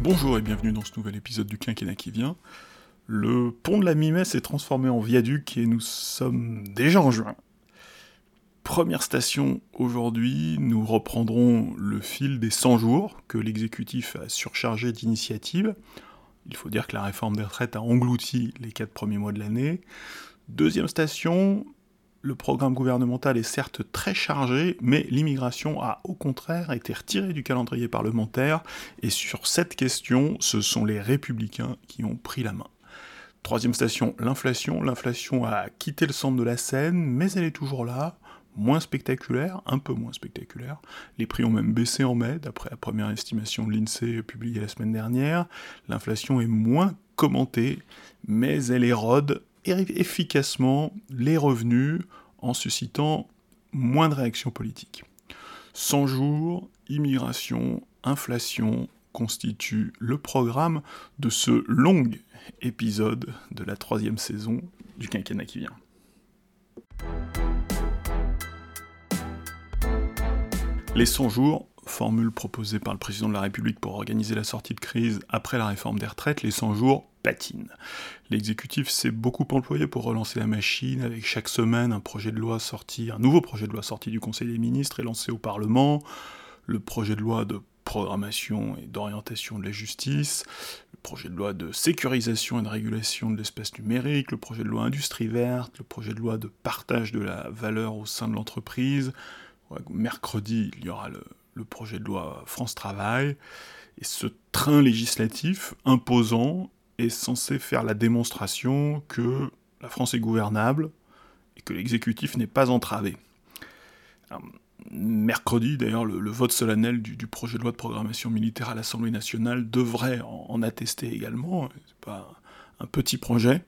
Bonjour et bienvenue dans ce nouvel épisode du quinquennat qui vient. Le pont de la mi s'est transformé en viaduc et nous sommes déjà en juin. Première station aujourd'hui, nous reprendrons le fil des 100 jours que l'exécutif a surchargé d'initiatives. Il faut dire que la réforme des retraites a englouti les 4 premiers mois de l'année. Deuxième station, le programme gouvernemental est certes très chargé, mais l'immigration a au contraire été retirée du calendrier parlementaire, et sur cette question, ce sont les républicains qui ont pris la main. Troisième station, l'inflation. L'inflation a quitté le centre de la scène, mais elle est toujours là, moins spectaculaire, un peu moins spectaculaire. Les prix ont même baissé en mai, d'après la première estimation de l'INSEE publiée la semaine dernière. L'inflation est moins commentée, mais elle érode efficacement les revenus en suscitant moins de réactions politiques. 100 jours, immigration, inflation constituent le programme de ce long épisode de la troisième saison du quinquennat qui vient. Les 100 jours, formule proposée par le président de la République pour organiser la sortie de crise après la réforme des retraites, les 100 jours L'exécutif s'est beaucoup employé pour relancer la machine, avec chaque semaine un projet de loi sorti, un nouveau projet de loi sorti du Conseil des ministres et lancé au Parlement, le projet de loi de programmation et d'orientation de la justice, le projet de loi de sécurisation et de régulation de l'espace numérique, le projet de loi industrie verte, le projet de loi de partage de la valeur au sein de l'entreprise. Mercredi, il y aura le, le projet de loi France Travail. Et ce train législatif imposant est censé faire la démonstration que la France est gouvernable et que l'exécutif n'est pas entravé. mercredi, d'ailleurs, le, vote solennel du, projet de loi de programmation militaire à l'Assemblée nationale devrait en, attester également. C'est pas un petit projet.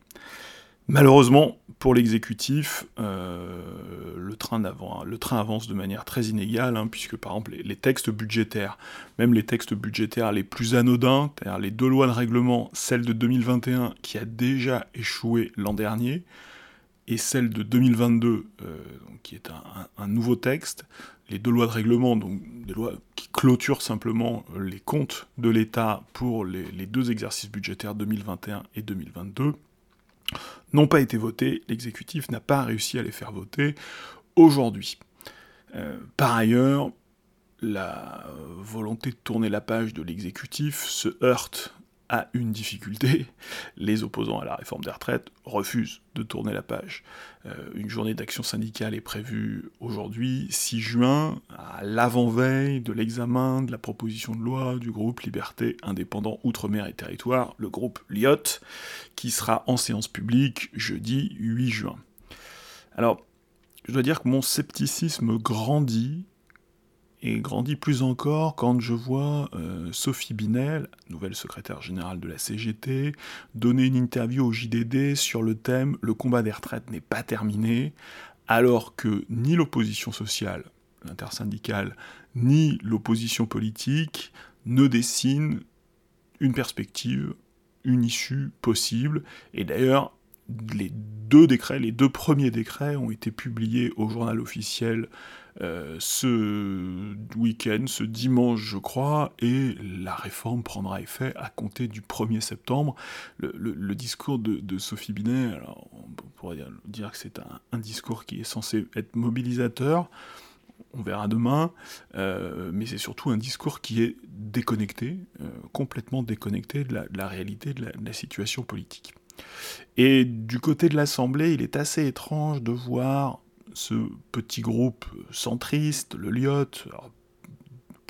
Malheureusement, pour l'exécutif, euh, le, train avance de manière très inégale, hein, puisque par exemple les, textes budgétaires, même les textes budgétaires les plus anodins, c'est-à-dire les deux lois de règlement, celle de 2021 qui a déjà échoué l'an dernier, et celle de 2022 euh, qui est un, nouveau texte, les deux lois de règlement, donc des lois qui clôturent simplement les comptes de l'État pour les deux exercices budgétaires 2021 et 2022, n'ont pas été votés, l'exécutif n'a pas réussi à les faire voter aujourd'hui. Euh, par ailleurs, la volonté de tourner la page de l'exécutif se heurte une difficulté, les opposants à la réforme des retraites refusent de tourner la page. Euh, une journée d'action syndicale est prévue aujourd'hui, 6 juin, à l'avant-veille de l'examen de la proposition de loi du groupe Liberté Indépendant Outre-mer et Territoire, le groupe LIOT, qui sera en séance publique jeudi 8 juin. Alors, je dois dire que mon scepticisme grandit et grandit plus encore quand je vois euh, Sophie Binel, nouvelle secrétaire générale de la CGT, donner une interview au JDD sur le thème Le combat des retraites n'est pas terminé, alors que ni l'opposition sociale, l'intersyndicale, ni l'opposition politique ne dessinent une perspective, une issue possible, et d'ailleurs les deux décrets, les deux premiers décrets ont été publiés au journal officiel euh, ce week-end, ce dimanche je crois, et la réforme prendra effet à compter du 1er septembre. Le, discours de, Sophie Binet, alors on pourrait dire, que c'est un, discours qui est censé être mobilisateur, on verra demain, euh, mais c'est surtout un discours qui est déconnecté, euh, complètement déconnecté de la, réalité de la situation politique. Et du côté de l'Assemblée, il est assez étrange de voir ce petit groupe centriste, le LIOT,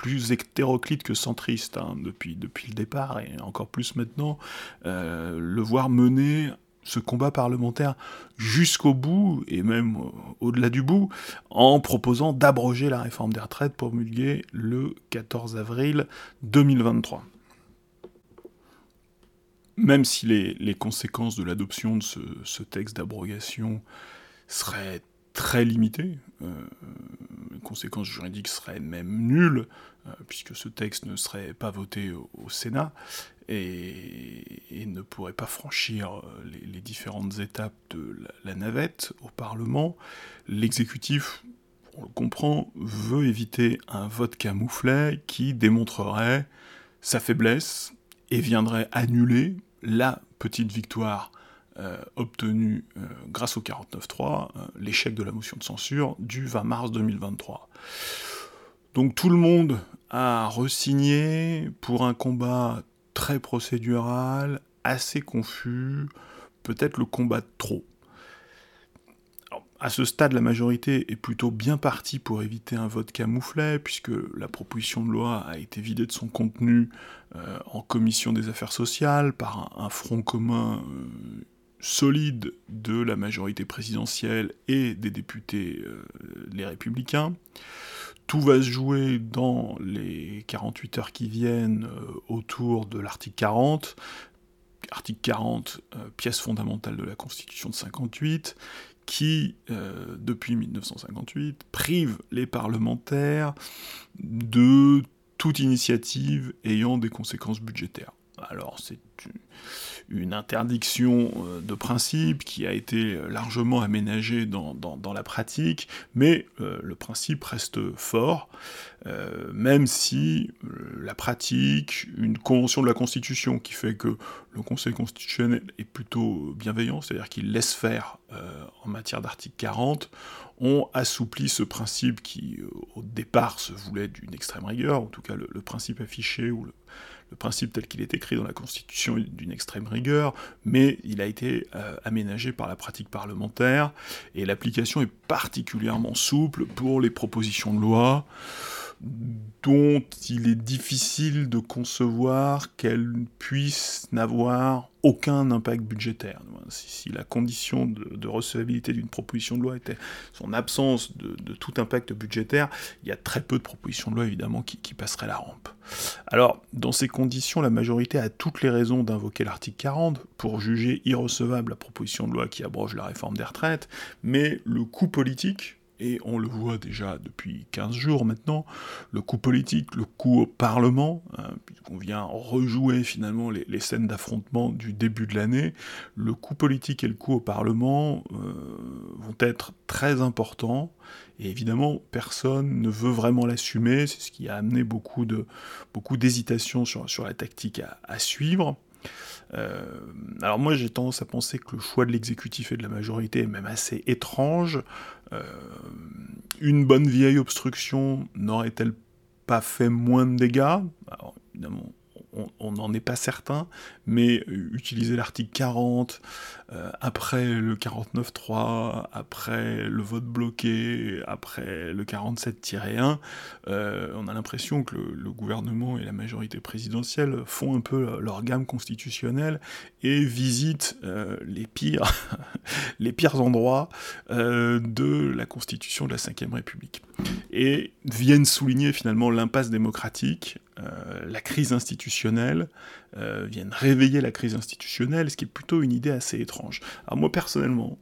plus hétéroclite que centriste hein, depuis, depuis le départ et encore plus maintenant, euh, le voir mener ce combat parlementaire jusqu'au bout, et même au-delà du bout, en proposant d'abroger la réforme des retraites promulguée le 14 avril 2023. Même si les, conséquences de l'adoption de ce, ce texte d'abrogation seraient très limité. Euh, les conséquences juridiques seraient même nulles, euh, puisque ce texte ne serait pas voté au, Sénat et, ne pourrait pas franchir euh, les, différentes étapes de la, navette au Parlement. L'exécutif, on le comprend, veut éviter un vote camouflet qui démontrerait sa faiblesse et viendrait annuler la petite victoire obtenue grâce au 49.3, l'échec de la motion de censure du 20 mars 2023. Donc tout le monde a resigné pour un combat très procédural, assez confus, peut-être le combat de trop. à ce stade, la majorité est plutôt bien partie pour éviter un vote camouflet, puisque la proposition de loi a été vidée de son contenu euh, en commission des affaires sociales par un, front commun euh, solide de la majorité présidentielle et des députés euh, les républicains. Tout va se jouer dans les 48 heures qui viennent euh, autour de l'article 40. Article 40, euh, pièce fondamentale de la Constitution de 58, qui, depuis 1958, prive les parlementaires de toute initiative ayant des conséquences budgétaires. Alors c'est une interdiction euh, de principe qui a été largement aménagée dans, la pratique, mais euh, le principe reste fort, euh, même si la pratique, une convention de la Constitution qui fait que le Conseil constitutionnel est plutôt bienveillant, c'est-à-dire qu'il laisse faire en matière d'article 40, ont assoupli ce principe qui, au départ, se voulait d'une extrême rigueur, en tout cas le, le principe affiché ou le, le principe tel qu'il est écrit dans la Constitution d'une extrême rigueur, mais il a été euh, aménagé par la pratique parlementaire, et l'application est particulièrement souple pour les propositions de loi dont il est difficile de concevoir qu'elles puissent n'avoir aucun impact budgétaire. Si, la condition de, recevabilité d'une proposition de loi était son absence de, tout impact budgétaire, il y a très peu de propositions de loi évidemment qui, qui passeraient la rampe. Alors, dans ces conditions, la majorité a toutes les raisons d'invoquer l'article 40 pour juger irrecevable la proposition de loi qui abroge la réforme des retraites, mais le coût politique et on le voit déjà depuis 15 jours maintenant, le coup politique, le coup au Parlement, hein, puisqu'on vient rejouer finalement les, scènes d'affrontement du début de l'année, le coup politique et le coup au Parlement euh, vont être très importants, et évidemment personne ne veut vraiment l'assumer, c'est ce qui a amené beaucoup de beaucoup sur, sur la tactique à suivre. Euh, alors moi j'ai tendance à penser que le choix de l'exécutif et de la majorité est même assez étrange. Euh, une bonne vieille obstruction n'aurait-elle pas fait moins de dégâts? Alors évidemment on n'en est pas certain, mais utiliser l'article 40, euh, après le 49.3, après le vote bloqué, après le 47-1, euh, on a l'impression que le, gouvernement et la majorité présidentielle font un peu leur gamme constitutionnelle et visitent les, pires, les pires endroits de la constitution de la Ve République. Et viennent souligner finalement l'impasse démocratique euh, la crise institutionnelle, euh, viennent réveiller la crise institutionnelle, ce qui est plutôt une idée assez étrange. Alors moi personnellement,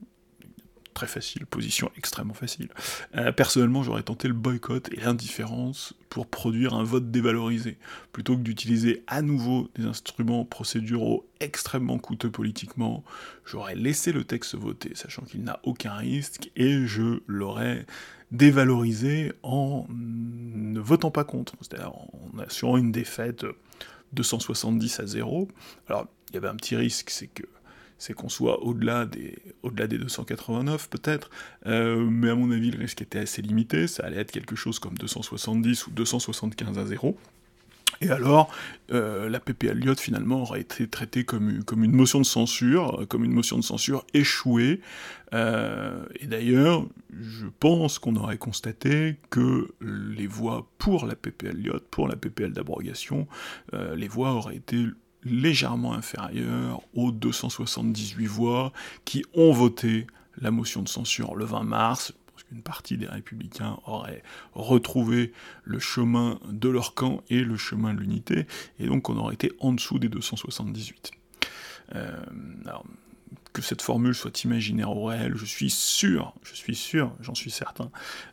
très facile, position extrêmement facile, euh, personnellement j'aurais tenté le boycott et l'indifférence pour produire un vote dévalorisé, plutôt que d'utiliser à nouveau des instruments procéduraux extrêmement coûteux politiquement, j'aurais laissé le texte voter, sachant qu'il n'a aucun risque, et je l'aurais dévalorisé en ne votant pas contre, c'est-à-dire en assurant une défaite 270 à 0. Alors, il y avait un petit risque, c'est que c'est qu'on soit au-delà des, au-delà des 289 peut-être, euh, mais à mon avis le risque était assez limité, ça allait être quelque chose comme 270 ou 275 à 0. Et alors, euh, la PPL Lyotte finalement aurait été traitée comme, comme une motion de censure, comme une motion de censure échouée. Euh, et d'ailleurs, je pense qu'on aurait constaté que les voix pour la PPL Lyotte, pour la PPL d'abrogation, euh, les voix auraient été légèrement inférieures aux 278 voix qui ont voté la motion de censure le 20 mars, une partie des républicains auraient retrouvé le chemin de leur camp et le chemin de l'unité, et donc on aurait été en dessous des 278. Euh, que cette formule soit imaginaire ou réelle, je suis sûr, je suis sûr, j'en suis certain,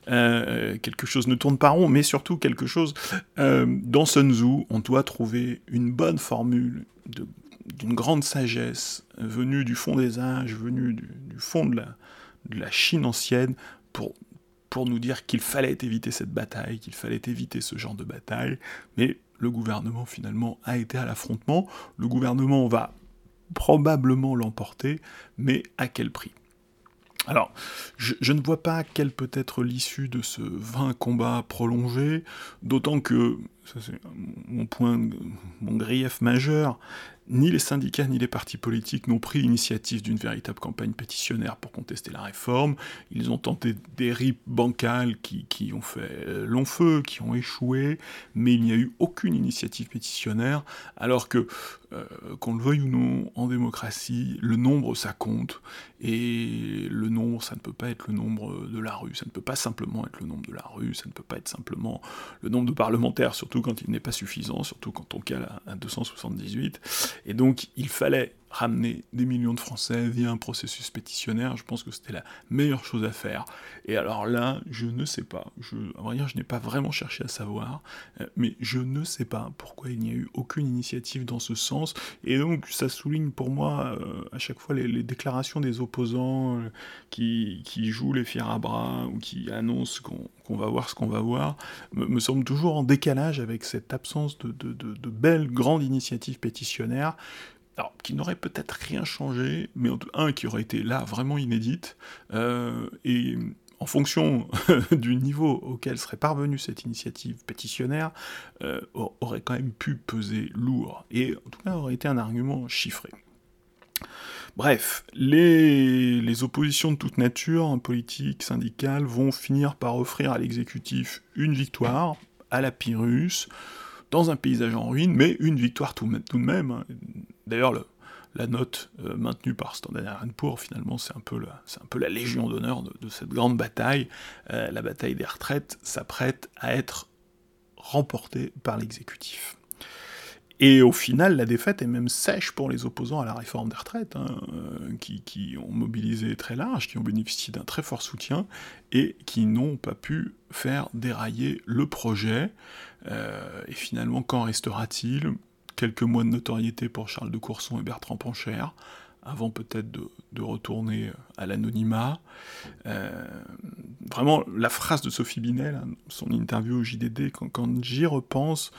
euh, quelque chose ne tourne pas rond, mais surtout quelque chose, euh, dans Sun Tzu, on doit trouver une bonne formule d'une grande sagesse venue du fond des âges, venue du, fond de la Chine ancienne, pour, nous dire qu'il fallait éviter cette bataille, qu'il fallait éviter ce genre de bataille, mais le gouvernement finalement a été à l'affrontement. Le gouvernement va probablement l'emporter, mais à quel prix? Alors, je, ne vois pas quelle peut être l'issue de ce vain combat prolongé, d'autant que, ça c'est mon point, mon grief majeur, ni les syndicats ni les partis politiques n'ont pris l'initiative d'une véritable campagne pétitionnaire pour contester la réforme. Ils ont tenté des rips bancales qui, qui ont fait long feu, qui ont échoué, mais il n'y a eu aucune initiative pétitionnaire, alors que euh, qu'on le veuille ou non, en démocratie, le nombre ça compte, et le nombre ça ne peut pas être le nombre de la rue, ça ne peut pas simplement être le nombre de la rue, ça ne peut pas être simplement le nombre de parlementaires, surtout quand il n'est pas suffisant, surtout quand on cale à 278, et donc il fallait ramener des millions de Français via un processus pétitionnaire, je pense que c'était la meilleure chose à faire. Et alors là, je ne sais pas, je, à vrai dire, je n'ai pas vraiment cherché à savoir, euh, mais je ne sais pas pourquoi il n'y a eu aucune initiative dans ce sens, et donc ça souligne pour moi euh, à chaque fois les, déclarations des opposants euh, qui, jouent les fiers à bras, ou qui annoncent qu'on va voir ce qu'on va voir, me, semble toujours en décalage avec cette absence de, de belles grandes initiatives pétitionnaires qui n'aurait peut-être rien changé, mais un qui aurait été là vraiment inédite, euh, et en fonction du niveau auquel serait parvenue cette initiative pétitionnaire, euh, aurait quand même pu peser lourd, et en tout cas aurait été un argument chiffré. Bref, les, les oppositions de toute nature, politiques, syndicales, vont finir par offrir à l'exécutif une victoire, à la Pyrrhus, dans un paysage en ruine, mais une victoire tout, de même. Hein. D'ailleurs, la note euh, maintenue par Standard Poor's, finalement, c'est un, peu la, un peu la légion d'honneur de, cette grande bataille. Euh, la bataille des retraites s'apprête à être remportée par l'exécutif. Et au final, la défaite est même sèche pour les opposants à la réforme des retraites, hein, euh, qui, qui, ont mobilisé très large, qui ont bénéficié d'un très fort soutien, et qui n'ont pas pu faire dérailler le projet. Et finalement, qu'en restera-t-il? Quelques mois de notoriété pour Charles de Courson et Bertrand Pancher, avant peut-être de, retourner à l'anonymat. Euh, vraiment, la phrase de Sophie Binet, son interview au JDD, quand, j'y repense,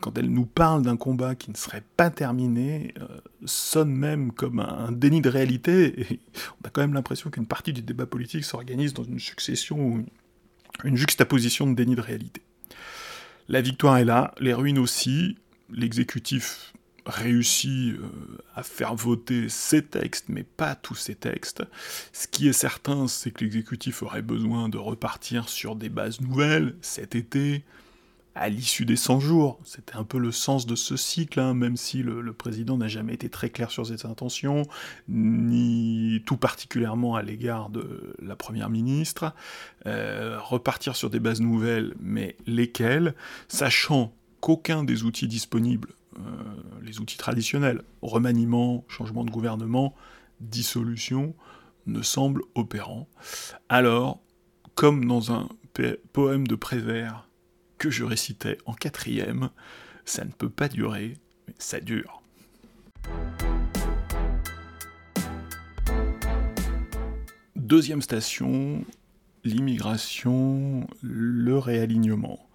quand elle nous parle d'un combat qui ne serait pas terminé, euh, sonne même comme un, déni de réalité, on a quand même l'impression qu'une partie du débat politique s'organise dans une succession ou une juxtaposition de déni de réalité. La victoire est là, les ruines aussi, l'exécutif réussit euh, à faire voter ses textes, mais pas tous ses textes. Ce qui est certain, c'est que l'exécutif aurait besoin de repartir sur des bases nouvelles cet été, à l'issue des 100 jours. C'était un peu le sens de ce cycle, hein, même si le, président n'a jamais été très clair sur ses intentions, ni tout particulièrement à l'égard de la première ministre. Euh, repartir sur des bases nouvelles, mais lesquelles, sachant qu'aucun des outils disponibles, euh, les outils traditionnels, remaniement, changement de gouvernement, dissolution, ne semble opérant. Alors, comme dans un poème de Prévert que je récitais en quatrième, ça ne peut pas durer, mais ça dure. Deuxième station, l'immigration, le réalignement.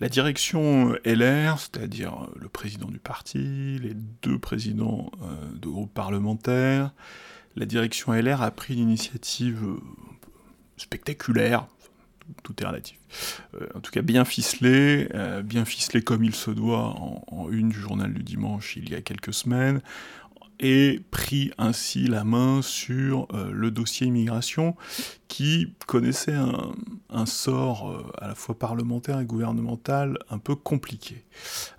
La direction LR, c'est-à-dire le président du parti, les deux présidents euh, de groupes parlementaires, la direction LR a pris l'initiative euh, spectaculaire, tout est relatif, euh, en tout cas bien ficelé, bien ficelé comme il se doit en, une du journal du dimanche il y a quelques semaines, et pris ainsi la main sur euh, le dossier immigration qui connaissait un, sort euh, à la fois parlementaire et gouvernemental un peu compliqué.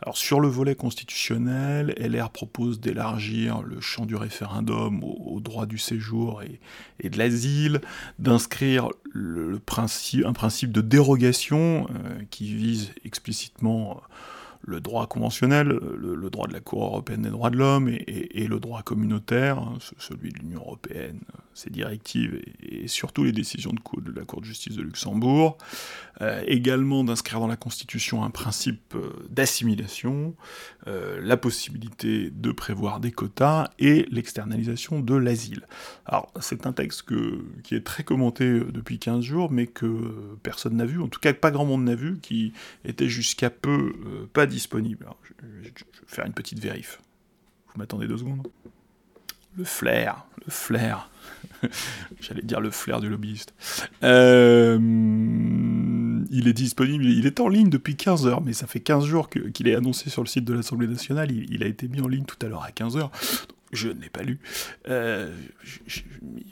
Alors sur le volet constitutionnel, LR propose d'élargir le champ du référendum au, droit du séjour et, de l'asile, d'inscrire un principe de dérogation euh, qui vise explicitement le droit conventionnel, le, droit de la Cour européenne des droits de l'homme et, le droit communautaire, hein, celui de l'Union européenne, ses directives et, surtout les décisions de, de, la Cour de justice de Luxembourg. Euh, également d'inscrire dans la Constitution un principe euh, d'assimilation, euh, la possibilité de prévoir des quotas et l'externalisation de l'asile. Alors c'est un texte que, qui est très commenté depuis 15 jours, mais que personne n'a vu, en tout cas pas grand monde n'a vu, qui était jusqu'à peu pas disponible. je, vais faire une petite vérif. Vous m'attendez deux secondes? Le flair, le flair. J'allais dire le flair du lobbyiste. Euh, il est disponible, il est en ligne depuis 15 heures, mais ça fait 15 jours qu'il est annoncé sur le site de l'Assemblée nationale. Il, a été mis en ligne tout à l'heure à 15 heures. Je ne l'ai pas lu. Euh, je,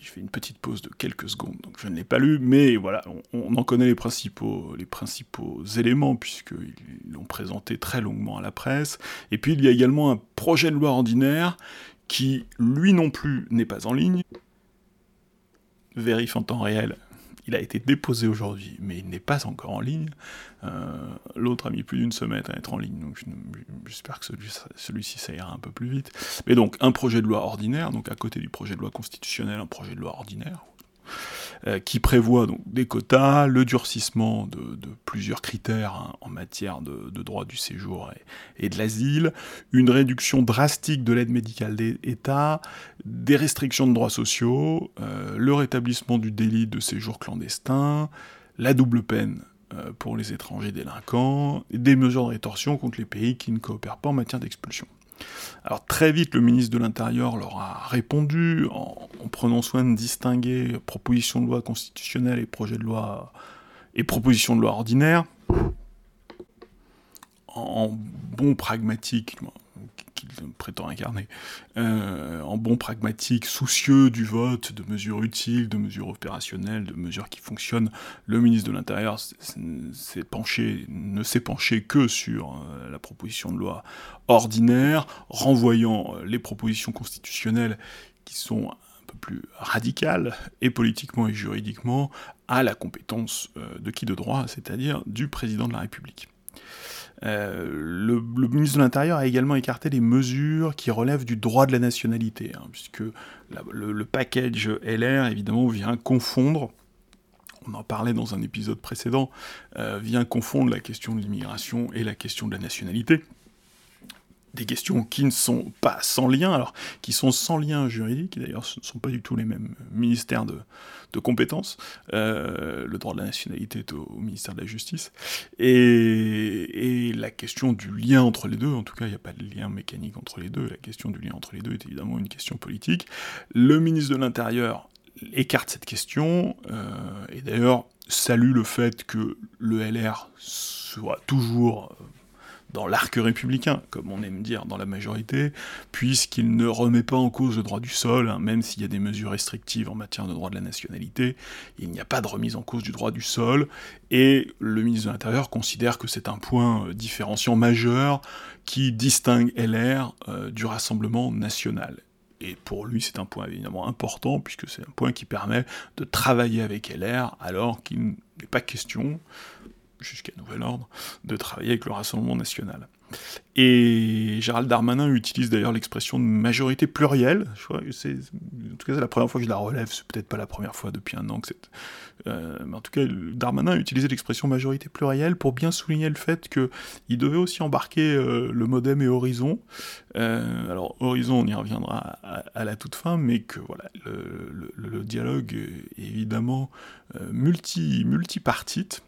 fais une petite pause de quelques secondes, donc je ne l'ai pas lu, mais voilà, on, en connaît les principaux, les principaux éléments, puisqu'ils l'ont présenté très longuement à la presse. Et puis il y a également un projet de loi ordinaire qui, lui non plus, n'est pas en ligne. Vérifie en temps réel il a été déposé aujourd'hui, mais il n'est pas encore en ligne. Euh, l'autre a mis plus d'une semaine à être en ligne, donc j'espère que celui-ci ça ira un peu plus vite. Mais donc un projet de loi ordinaire, donc à côté du projet de loi constitutionnel, un projet de loi ordinaire, euh, qui prévoit donc des quotas, le durcissement de, plusieurs critères hein, en matière de, droit du séjour et, de l'asile, une réduction drastique de l'aide médicale d'État, des restrictions de droits sociaux, euh, le rétablissement du délit de séjour clandestin, la double peine euh, pour les étrangers délinquants, des mesures de rétorsion contre les pays qui ne coopèrent pas en matière d'expulsion. Alors très vite, le ministre de l'Intérieur leur a répondu en, prenant soin de distinguer proposition de loi constitutionnelle et projet de loi et proposition de loi ordinaire. En bon pragmatique, qu'il prétend incarner, euh, en bon pragmatique, soucieux du vote, de mesures utiles, de mesures opérationnelles, de mesures qui fonctionnent, le ministre de l'Intérieur ne s'est penché que sur euh, la proposition de loi ordinaire, renvoyant euh, les propositions constitutionnelles qui sont un peu plus radicales, et politiquement et juridiquement, à la compétence de qui de droit, c'est-à-dire du président de la République. Euh, le, ministre de l'Intérieur a également écarté les mesures qui relèvent du droit de la nationalité, hein, puisque le, package LR, évidemment, vient confondre, on en parlait dans un épisode précédent, euh, vient confondre la question de l'immigration et la question de la nationalité des questions qui ne sont pas sans lien, alors qui sont sans lien juridique, d'ailleurs ce ne sont pas du tout les mêmes ministères de, compétences. Euh, le droit de la nationalité est au, ministère de la Justice. Et, la question du lien entre les deux, en tout cas il n'y a pas de lien mécanique entre les deux, la question du lien entre les deux est évidemment une question politique. Le ministre de l'Intérieur écarte cette question, euh, et d'ailleurs salue le fait que le LR soit toujours dans l'arc républicain, comme on aime dire dans la majorité, puisqu'il ne remet pas en cause le droit du sol, hein, même s'il y a des mesures restrictives en matière de droit de la nationalité, il n'y a pas de remise en cause du droit du sol, et le ministre de l'Intérieur considère que c'est un point euh, différenciant majeur qui distingue LR euh, du Rassemblement national. Et pour lui, c'est un point évidemment important, puisque c'est un point qui permet de travailler avec LR, alors qu'il n'est pas question jusqu'à nouvel ordre, de travailler avec le Rassemblement national. Et Gérald Darmanin utilise d'ailleurs l'expression de majorité plurielle. Je crois que c'est, en tout cas, c'est la première fois que je la relève. C'est peut-être pas la première fois depuis un an que c'est. Euh, mais en tout cas, Darmanin a utilisé l'expression majorité plurielle pour bien souligner le fait qu'il devait aussi embarquer euh, le modem et Horizon. Euh, alors Horizon, on y reviendra à, la toute fin, mais que voilà, le, le dialogue est évidemment multi multipartite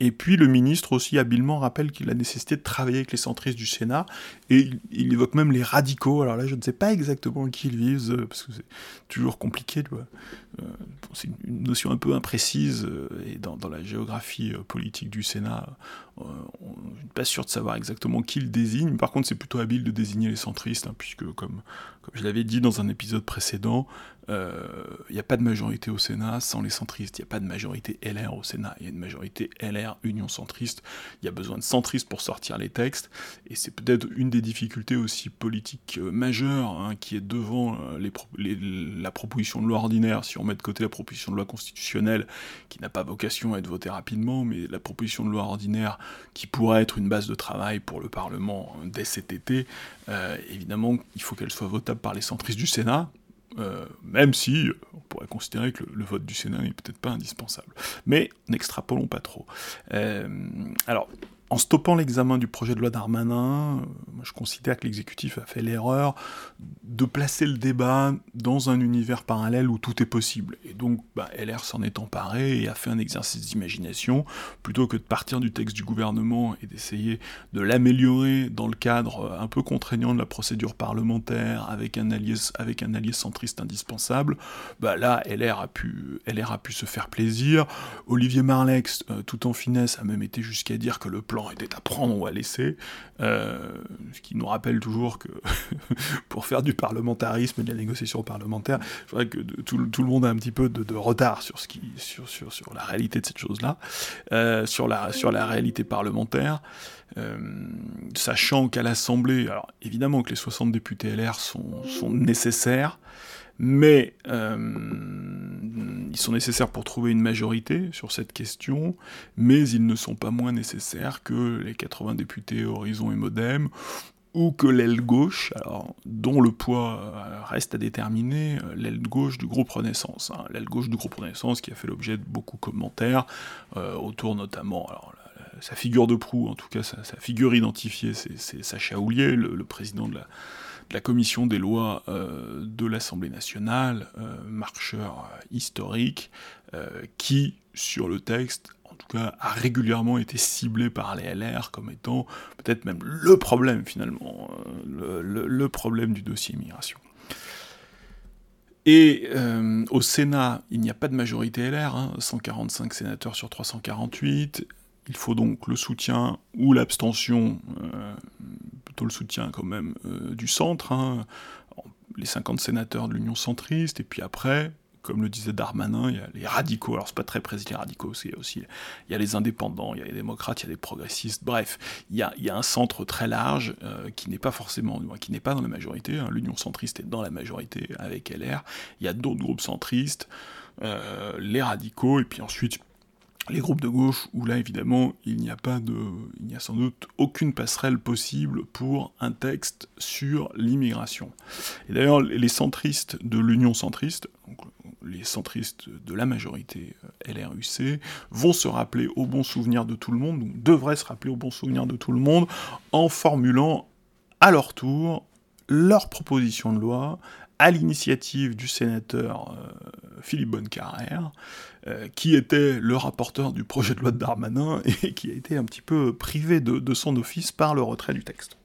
et puis le ministre aussi habilement rappelle qu'il a nécessité de travailler avec les centristes du Sénat, et il, évoque même les radicaux. Alors là, je ne sais pas exactement qui ils visent, euh, parce que c'est toujours compliqué. Euh, c'est une notion un peu imprécise, euh, et dans, la géographie politique du Sénat, on n'est pas sûr de savoir exactement qui il désigne. Par contre, c'est plutôt habile de désigner les centristes, hein, puisque, comme je l'avais dit dans un épisode précédent, il euh, n'y a pas de majorité au Sénat sans les centristes, il n'y a pas de majorité LR au Sénat, il y a une majorité LR Union centriste, il y a besoin de centristes pour sortir les textes, et c'est peut-être une des difficultés aussi politiques euh, majeures hein, qui est devant euh, la proposition de loi ordinaire, si on met de côté la proposition de loi constitutionnelle qui n'a pas vocation à être votée rapidement, mais la proposition de loi ordinaire qui pourrait être une base de travail pour le Parlement dès cet été, évidemment il faut qu'elle soit votable par les centristes du Sénat, euh, même si euh, on pourrait considérer que le, vote du Sénat n'est peut-être pas indispensable. Mais n'extrapolons pas trop. Euh, alors, en stoppant l'examen du projet de loi Darmanin, euh, je considère que l'exécutif a fait l'erreur de placer le débat dans un univers parallèle où tout est possible. Et donc, bah, LR s'en est emparé et a fait un exercice d'imagination, plutôt que de partir du texte du gouvernement et d'essayer de l'améliorer dans le cadre euh, un peu contraignant de la procédure parlementaire avec un allié, centriste indispensable. Bah, là, LR a, pu, LR a pu se faire plaisir. Olivier Marlex, euh, tout en finesse, a même été jusqu'à dire que le plan était à prendre ou à laisser, euh, ce qui nous rappelle toujours que pour faire du parlementarisme et de la négociation parlementaire, je voudrais que tout, le monde a un petit peu de, retard sur, ce qui, sur, sur, sur, la réalité de cette chose-là, euh, sur, la, sur la réalité parlementaire. Euh, sachant qu'à l'Assemblée, alors évidemment que les 60 députés LR sont, sont nécessaires, mais euh, ils sont nécessaires pour trouver une majorité sur cette question, mais ils ne sont pas moins nécessaires que les 80 députés Horizon et Modem, ou que l'aile gauche, alors, dont le poids euh, reste à déterminer, euh, l'aile gauche du groupe Renaissance. Hein. l'aile gauche du groupe Renaissance qui a fait l'objet de beaucoup de commentaires, autour notamment, alors, sa figure de proue, en tout cas sa, figure identifiée, c'est Sacha Houlier, le président de la, la commission des lois euh, de l'Assemblée nationale, euh, marcheur historique, euh, qui, sur le texte, en tout cas, a régulièrement été ciblé par les LR comme étant peut-être même le problème, finalement, le, problème du dossier immigration. Et au Sénat, il n'y a pas de majorité LR, 145 hein, sénateurs sur 348. Il faut donc le soutien ou l'abstention le soutien quand même euh, du centre, hein. les 50 sénateurs de l'Union centriste, et puis après, comme le disait Darmanin, il y a les radicaux, alors c'est pas très précis les radicaux, c'est aussi, il y a les indépendants, il y a les démocrates, il y a les progressistes, bref, il y a, un centre très large euh, qui n'est pas forcément, qui n'est pas dans la majorité, hein. l'Union centriste est dans la majorité avec LR, il y a d'autres groupes centristes, euh, les radicaux, et puis ensuite les groupes de gauche, où là évidemment il n'y a pas de, il n'y a sans doute aucune passerelle possible pour un texte sur l'immigration. Et d'ailleurs les centristes de l'Union centriste, les centristes de la majorité euh, LRUC, vont se rappeler au bon souvenir de tout le monde, ou devraient se rappeler au bon souvenir de tout le monde, en formulant à leur tour leur proposition de loi à l'initiative du sénateur euh, Philippe Bonnecarrère, euh, qui était le rapporteur du projet de loi de Darmanin et qui a été un petit peu privé de, son office par le retrait du texte.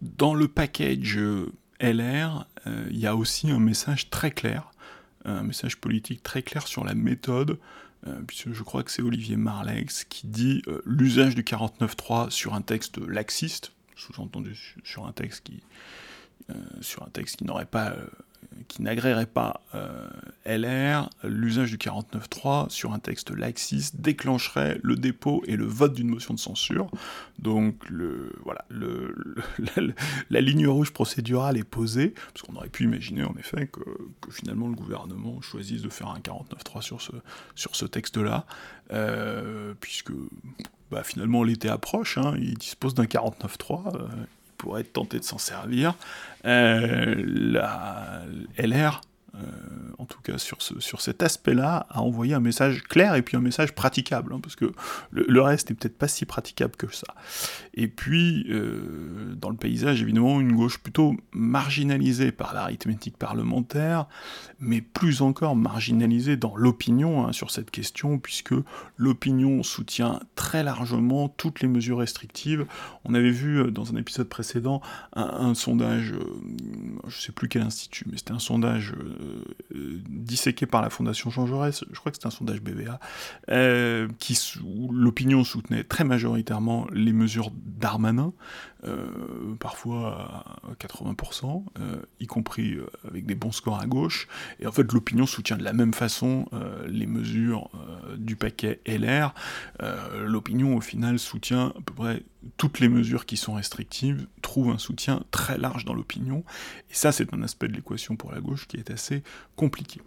Dans le package LR, euh, il y a aussi un message très clair, un message politique très clair sur la méthode, euh, puisque je crois que c'est Olivier Marlex qui dit l'usage du 49.3 sur un texte laxiste, sous-entendu sur un texte qui, sur un texte qui n'aurait pas qui n'agréerait pas euh, LR, l'usage du 49.3 sur un texte laxiste déclencherait le dépôt et le vote d'une motion de censure. Donc le, voilà, la, ligne rouge procédurale est posée, parce qu'on aurait pu imaginer en effet que, finalement le gouvernement choisisse de faire un 49.3 sur ce, sur ce texte-là, euh, puisque bah, finalement l'été approche, hein, il dispose d'un 49.3, euh, pourrait être tenté de s'en servir. Euh, la LR euh, en tout cas sur, sur cet aspect-là, a envoyé un message clair et puis un message praticable, hein, parce que le, reste n'est peut-être pas si praticable que ça. Et puis, euh, dans le paysage, évidemment, une gauche plutôt marginalisée par l'arithmétique parlementaire, mais plus encore marginalisée dans l'opinion hein, sur cette question, puisque l'opinion soutient très largement toutes les mesures restrictives. On avait vu euh, dans un épisode précédent un, sondage, je ne sais plus quel institut, mais c'était un sondage euh, disséqué par la Fondation Jean Jaurès, je crois que c'est un sondage BVA, euh, qui, où l'opinion soutenait très majoritairement les mesures d'Armanin, euh, parfois à 80%, y compris avec des bons scores à gauche, et en fait l'opinion soutient de la même façon les mesures du paquet LR, l'opinion au final soutient à peu près toutes les mesures qui sont restrictives trouvent un soutien très large dans l'opinion, et ça c'est un aspect de l'équation pour la gauche qui est assez compliqué.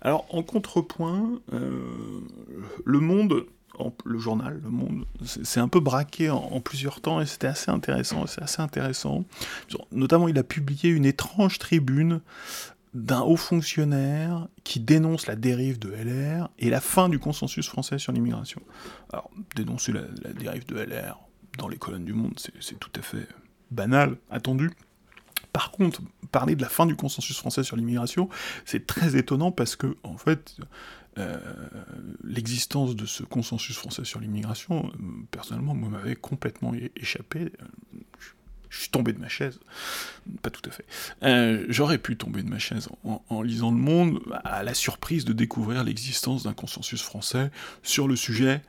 Alors en contrepoint, euh, le monde, le journal, le monde, c'est un peu braqué en, plusieurs temps, et c'était assez intéressant, c'est assez intéressant. Notamment il a publié une étrange tribune d'un haut fonctionnaire qui dénonce la dérive de LR et la fin du consensus français sur l'immigration. Alors, dénoncer la, dérive de LR dans les colonnes du Monde, c'est tout à fait banal, attendu. Par contre, parler de la fin du consensus français sur l'immigration, c'est très étonnant parce que, en fait, euh, l'existence de ce consensus français sur l'immigration, euh, personnellement, moi, m'avait complètement échappé. Je suis tombé de ma chaise. Pas tout à fait. Euh, j'aurais pu tomber de ma chaise en, lisant Le Monde, à la surprise de découvrir l'existence d'un consensus français sur le sujet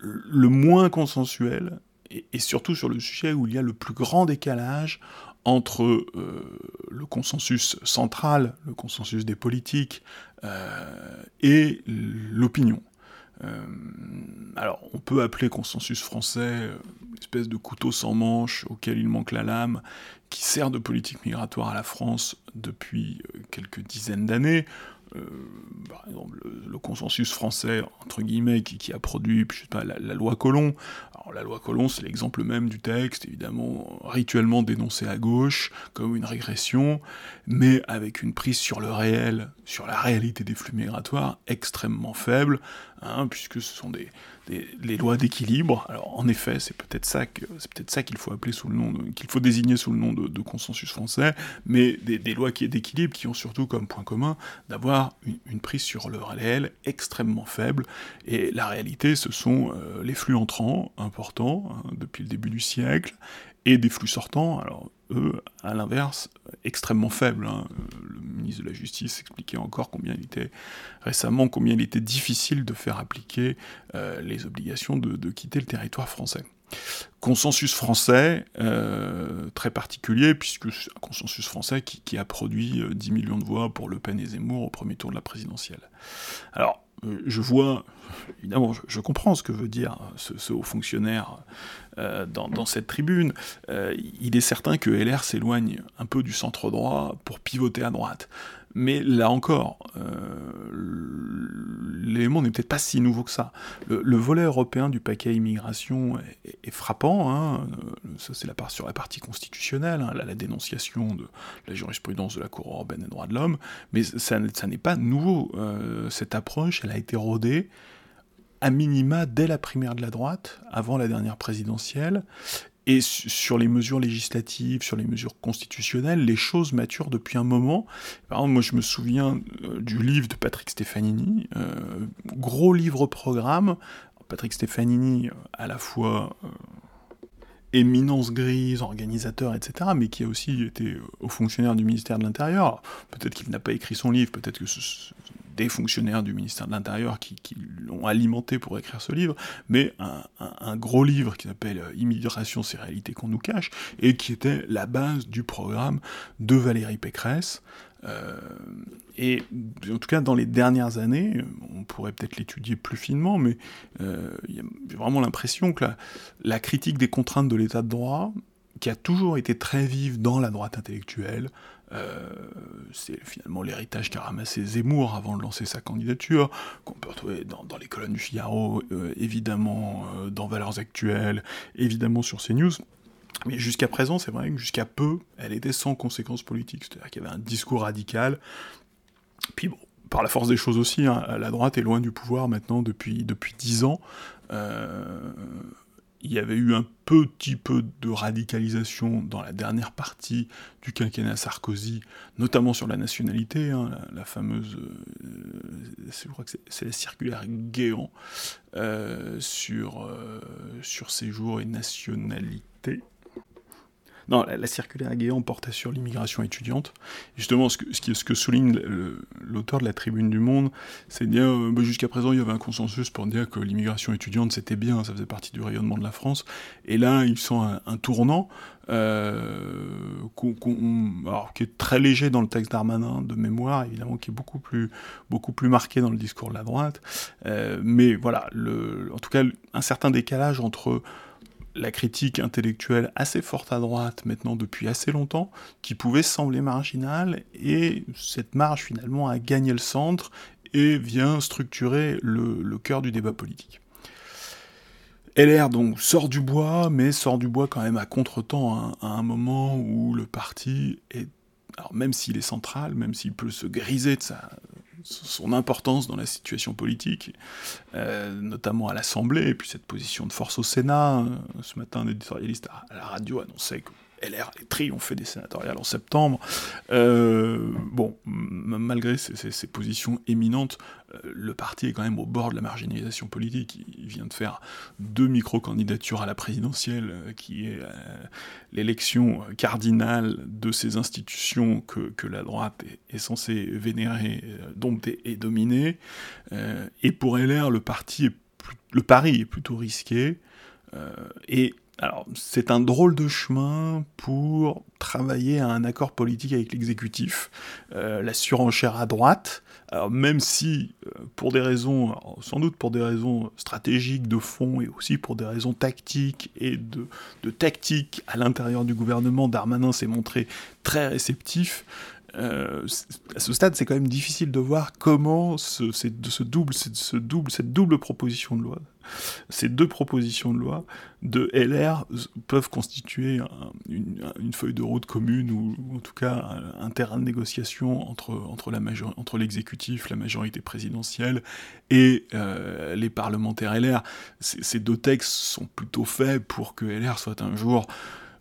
le moins consensuel, et, surtout sur le sujet où il y a le plus grand décalage entre euh, le consensus central, le consensus des politiques, euh, et l'opinion. Euh, alors, on peut appeler consensus français une espèce de couteau sans manche auquel il manque la lame, qui sert de politique migratoire à la France depuis quelques dizaines d'années. Euh, par exemple, le, consensus français, entre guillemets, qui, a produit la, loi Colomb. Alors, la loi Colomb, c'est l'exemple même du texte, évidemment, rituellement dénoncé à gauche, comme une régression, mais avec une prise sur le réel, sur la réalité des flux migratoires, extrêmement faible, hein, puisque ce sont des, les lois d'équilibre. Alors en effet, c'est peut-être ça que c'est peut-être ça qu'il faut appeler sous le nom qu'il faut désigner sous le nom de, consensus français, mais des, lois qui d'équilibre qui ont surtout comme point commun d'avoir une, prise sur le réel extrêmement faible. Et la réalité, ce sont euh, les flux entrants importants hein, depuis le début du siècle et des flux sortants. Alors eux, à l'inverse, extrêmement faibles. Hein. Le ministre de la Justice expliquait encore combien il était récemment, combien il était difficile de faire appliquer euh, les obligations de, quitter le territoire français. Consensus français euh, très particulier, puisque c'est un consensus français qui, a produit 10 euh, millions de voix pour Le Pen et Zemmour au premier tour de la présidentielle. Alors, je vois, évidemment, je, comprends ce que veut dire ce, haut fonctionnaire euh, dans, cette tribune. Euh, il est certain que LR s'éloigne un peu du centre droit pour pivoter à droite. Mais là encore, l'élément n'est peut-être pas si nouveau que ça. Le, volet européen du paquet immigration est, frappant, hein. ça c'est la part, sur la partie constitutionnelle, hein, la, dénonciation de la jurisprudence de la Cour européenne des droits de l'homme, mais ça, ça n'est pas nouveau. cette approche, elle a été rodée à minima dès la primaire de la droite, avant la dernière présidentielle, et sur les mesures législatives, sur les mesures constitutionnelles, les choses maturent depuis un moment. Par exemple, moi je me souviens euh, du livre de Patrick Stefanini, euh, gros livre-programme. Patrick Stefanini, euh, à la fois éminence grise, organisateur, etc., mais qui a aussi été haut fonctionnaire du ministère de l'Intérieur. Peut-être qu'il n'a pas écrit son livre, peut-être que ce, des fonctionnaires du ministère de l'Intérieur qui, l'ont alimenté pour écrire ce livre, mais un, gros livre qui s'appelle euh, Immigration, ces réalités qu'on nous cache, et qui était la base du programme de Valérie Pécresse. Euh, et en tout cas, dans les dernières années, on pourrait peut-être l'étudier plus finement, mais euh, j'ai vraiment l'impression que la, critique des contraintes de l'état de droit, qui a toujours été très vive dans la droite intellectuelle, euh, c'est finalement l'héritage qu'a ramassé Zemmour avant de lancer sa candidature, qu'on peut retrouver dans, les colonnes du Figaro, euh, évidemment euh, dans Valeurs Actuelles, évidemment sur CNews. Mais jusqu'à présent, c'est vrai que jusqu'à peu, elle était sans conséquences politiques. C'est-à-dire qu'il y avait un discours radical. Puis bon, par la force des choses aussi, hein, la droite est loin du pouvoir maintenant depuis, depuis 10 ans il y avait eu un petit peu de radicalisation dans la dernière partie du quinquennat Sarkozy, notamment sur la nationalité, hein, la, fameuse, euh, je crois que c'est la circulaire Guéant euh, sur, euh, sur séjour et nationalité. Non, la, circulaire Guéant portait sur l'immigration étudiante. justement, ce que, ce, que souligne l'auteur de la Tribune du Monde, c'est bien, euh, bah, jusqu'à présent, il y avait un consensus pour dire que l'immigration étudiante, c'était bien, ça faisait partie du rayonnement de la France. Et là, ils sont un, tournant. Euh, qui est très léger dans le texte d'Armanin de mémoire, évidemment, qui est beaucoup plus, beaucoup plus marqué dans le discours de la droite. Euh, mais voilà, le, en tout cas, un certain décalage entre la critique intellectuelle assez forte à droite maintenant depuis assez longtemps, qui pouvait sembler marginale, et cette marge finalement a gagné le centre et vient structurer le, cœur du débat politique. LR donc sort du bois, mais sort du bois quand même à contre-temps, hein, à un moment où le parti est alors même s'il est central, même s'il peut se griser de sa, son importance dans la situation politique, euh, notamment à l'Assemblée, et puis cette position de force au Sénat. Euh, ce matin, un éditorialiste à la radio annonçait que LR est triomphé des sénatoriales en septembre. Euh, bon, malgré ces, positions éminentes, euh, le parti est quand même au bord de la marginalisation politique. Il vient de faire deux micro-candidatures à la présidentielle, euh, qui est l'élection cardinale de ces institutions que, la droite est, censée vénérer, dompter et dominer. et pour LR, le parti le pari est plutôt risqué. et alors, c'est un drôle de chemin pour travailler à un accord politique avec l'exécutif. Euh, la surenchère à droite, alors même si, euh, pour des raisons, sans doute pour des raisons stratégiques de fond et aussi pour des raisons tactiques et de, tactique à l'intérieur du gouvernement, Darmanin s'est montré très réceptif. Euh, à ce stade, c'est quand même difficile de voir comment ce double, cette double proposition de loi ces deux propositions de loi de LR peuvent constituer une, feuille de route commune ou, en tout cas un, terrain de négociation entre, entre, l'exécutif, la majorité présidentielle et euh, les parlementaires LR. Ces deux textes sont plutôt faits pour que LR soit un jour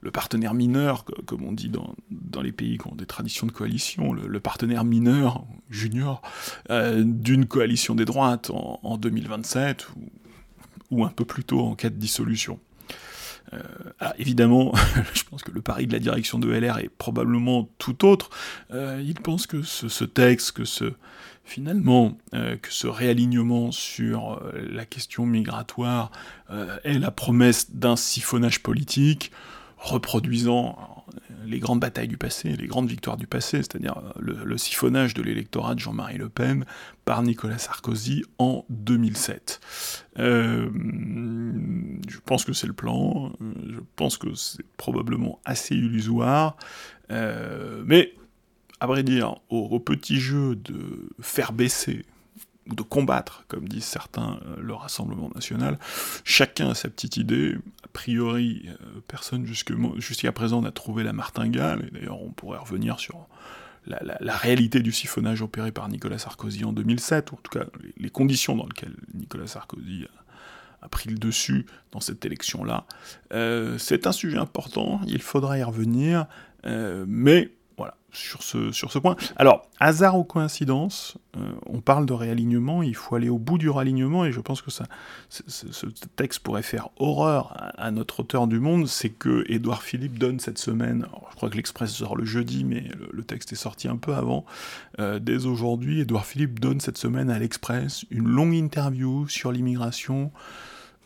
le partenaire mineur, comme on dit dans, dans, les pays qui ont des traditions de coalition, le, partenaire mineur, junior, euh, d'une coalition des droites en, en 2027, ou un peu plus tôt en cas de dissolution. Euh, évidemment, je pense que le pari de la direction de LR est probablement tout autre. Euh, ils pensent que ce, texte, que ce finalement, euh, que ce réalignement sur la question migratoire est la promesse d'un siphonnage politique, reproduisant les grandes batailles du passé, les grandes victoires du passé, c'est-à-dire euh, le, siphonnage de l'électorat de Jean-Marie Le Pen par Nicolas Sarkozy en 2007. Euh, je pense que c'est le plan, euh, je pense que c'est probablement assez illusoire, mais à vrai dire, au petit jeu de faire baisser de combattre, comme disent certains, euh, le Rassemblement national. Chacun a sa petite idée. A priori, euh, personne jusqu'à présent n'a trouvé la martingale, et d'ailleurs on pourrait revenir sur la, réalité du siphonnage opéré par Nicolas Sarkozy en 2007, ou en tout cas les, conditions dans lesquelles Nicolas Sarkozy a, pris le dessus dans cette élection-là. Euh, c'est un sujet important, il faudra y revenir, mais sur ce, sur ce point. Alors, hasard ou coïncidence, euh, on parle de réalignement, il faut aller au bout du réalignement, et je pense que ça, ce texte pourrait faire horreur à, notre auteur du monde, c'est que Édouard Philippe donne cette semaine, je crois que l'Express sort le jeudi, mais le, texte est sorti un peu avant, euh, dès aujourd'hui, Édouard Philippe donne cette semaine à l'Express une longue interview sur l'immigration,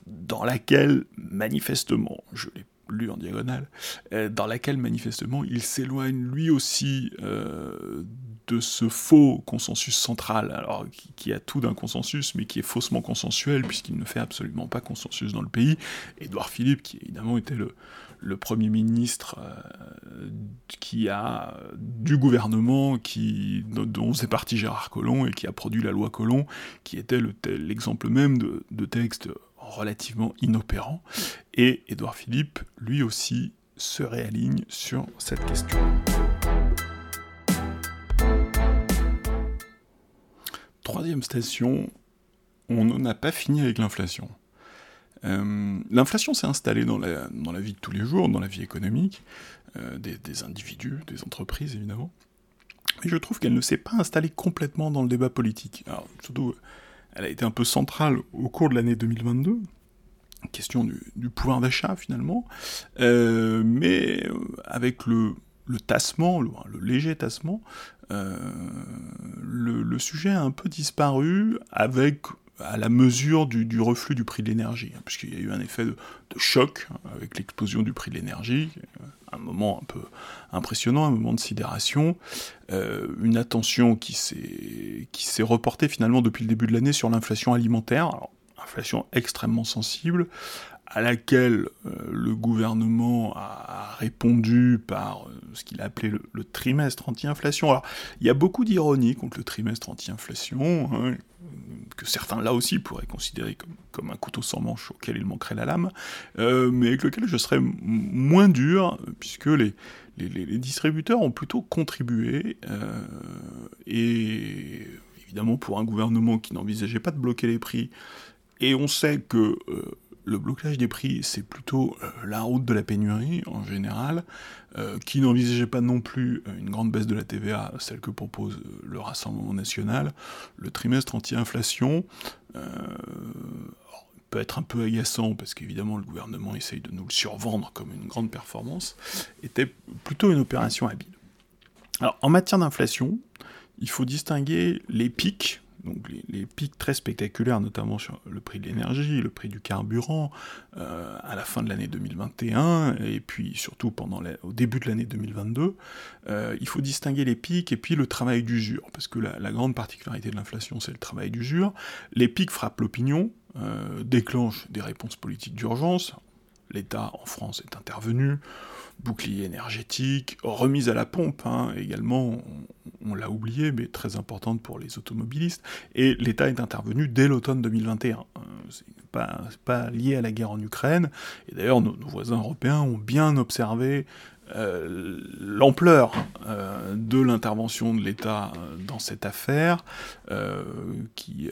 dans laquelle, manifestement, je l'ai lu en diagonale, euh, dans laquelle manifestement il s'éloigne lui aussi euh, de ce faux consensus central, alors qui, a tout d'un consensus, mais qui est faussement consensuel, puisqu'il ne fait absolument pas consensus dans le pays. Édouard Philippe, qui évidemment était le, Premier ministre euh, qui a du gouvernement dont c'est parti Gérard Collomb et qui a produit la loi Collomb, qui était l'exemple même de, de texte relativement inopérant, et Édouard Philippe, lui aussi, se réaligne sur cette question. Troisième station, on n'en a pas fini avec l'inflation. Euh, l'inflation s'est installée dans la, vie de tous les jours, dans la vie économique, euh, des, des, individus, des entreprises évidemment. Mais je trouve qu'elle ne s'est pas installée complètement dans le débat politique. Alors, surtout, elle a été un peu centrale au cours de l'année 2022, question du, pouvoir d'achat finalement, euh, mais euh, avec le, tassement, le, léger tassement, euh, le, sujet a un peu disparu avec à la mesure du, reflux du prix de l'énergie, hein, puisqu'il y a eu un effet de, choc hein, avec l'explosion du prix de l'énergie, un moment un peu impressionnant, un moment de sidération, une attention qui s'est reportée finalement depuis le début de l'année sur l'inflation alimentaire, inflation extrêmement sensible, à laquelle euh, le gouvernement a, répondu par euh, ce qu'il a appelé le, trimestre anti-inflation. Alors, il y a beaucoup d'ironie contre le trimestre anti-inflation, hein, que certains là aussi pourraient considérer comme, un couteau sans manche auquel il manquerait la lame, mais avec lequel je serais moins dur, puisque les, les, distributeurs ont plutôt contribué, et évidemment pour un gouvernement qui n'envisageait pas de bloquer les prix, et on sait que le blocage des prix, c'est plutôt euh, la route de la pénurie en général, euh, qui n'envisageait pas non plus euh, une grande baisse de la TVA, celle que propose le Rassemblement national. Le trimestre anti-inflation peut être un peu agaçant, parce qu'évidemment le gouvernement essaye de nous le survendre comme une grande performance, était plutôt une opération habile. Alors en matière d'inflation, il faut distinguer les pics donc les, pics très spectaculaires, notamment sur le prix de l'énergie, le prix du carburant, euh, à la fin de l'année 2021, et puis surtout pendant au début de l'année 2022, euh, il faut distinguer les pics et puis le travail d'usure, parce que la, grande particularité de l'inflation, c'est le travail d'usure. Les pics frappent l'opinion, euh, déclenchent des réponses politiques d'urgence. L'État en France est intervenu, bouclier énergétique, remise à la pompe, hein, également, on, l'a oublié, mais très importante pour les automobilistes, et l'État est intervenu dès l'automne 2021. Euh, c'est pas, pas lié à la guerre en Ukraine, et d'ailleurs nos, voisins européens ont bien observé euh, l'ampleur euh, de l'intervention de l'État euh, dans cette affaire, qui,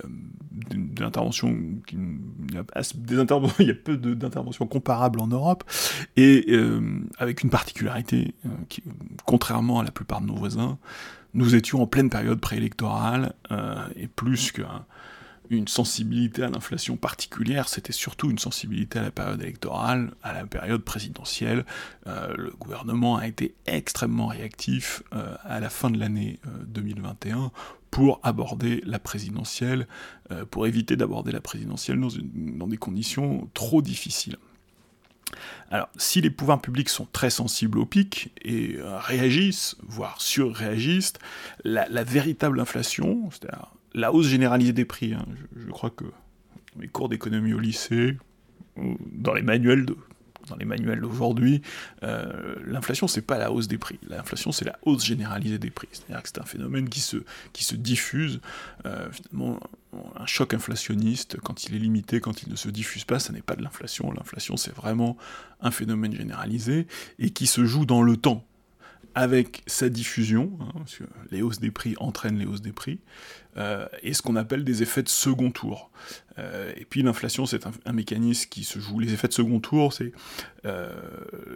l'intervention, il, y a peu d'interventions comparables en Europe, et avec une particularité qui, contrairement à la plupart de nos voisins, nous étions en pleine période préélectorale, et plus qu'un une sensibilité à l'inflation particulière, c'était surtout une sensibilité à la période électorale, à la période présidentielle. Euh, le gouvernement a été extrêmement réactif euh, à la fin de l'année 2021 euh, pour aborder la présidentielle, pour éviter d'aborder la présidentielle dans, des conditions trop difficiles. Alors, si les pouvoirs publics sont très sensibles au pic et réagissent, voire surréagissent, la véritable inflation, c'est-à-dire la hausse généralisée des prix. Hein. Je, crois que dans les cours d'économie au lycée, dans les manuels de, dans les manuels d'aujourd'hui, euh, l'inflation c'est pas la hausse des prix, l'inflation c'est la hausse généralisée des prix. C'est-à-dire que c'est un phénomène qui se, diffuse. Euh, finalement, un choc inflationniste, quand il est limité, quand il ne se diffuse pas, ça n'est pas de l'inflation. L'inflation c'est vraiment un phénomène généralisé et qui se joue dans le temps avec sa diffusion, hein, parce que les hausses des prix entraînent les hausses des prix, euh, et ce qu'on appelle des effets de second tour. Euh, et puis l'inflation, c'est un, mécanisme qui se joue. Les effets de second tour, c'est euh,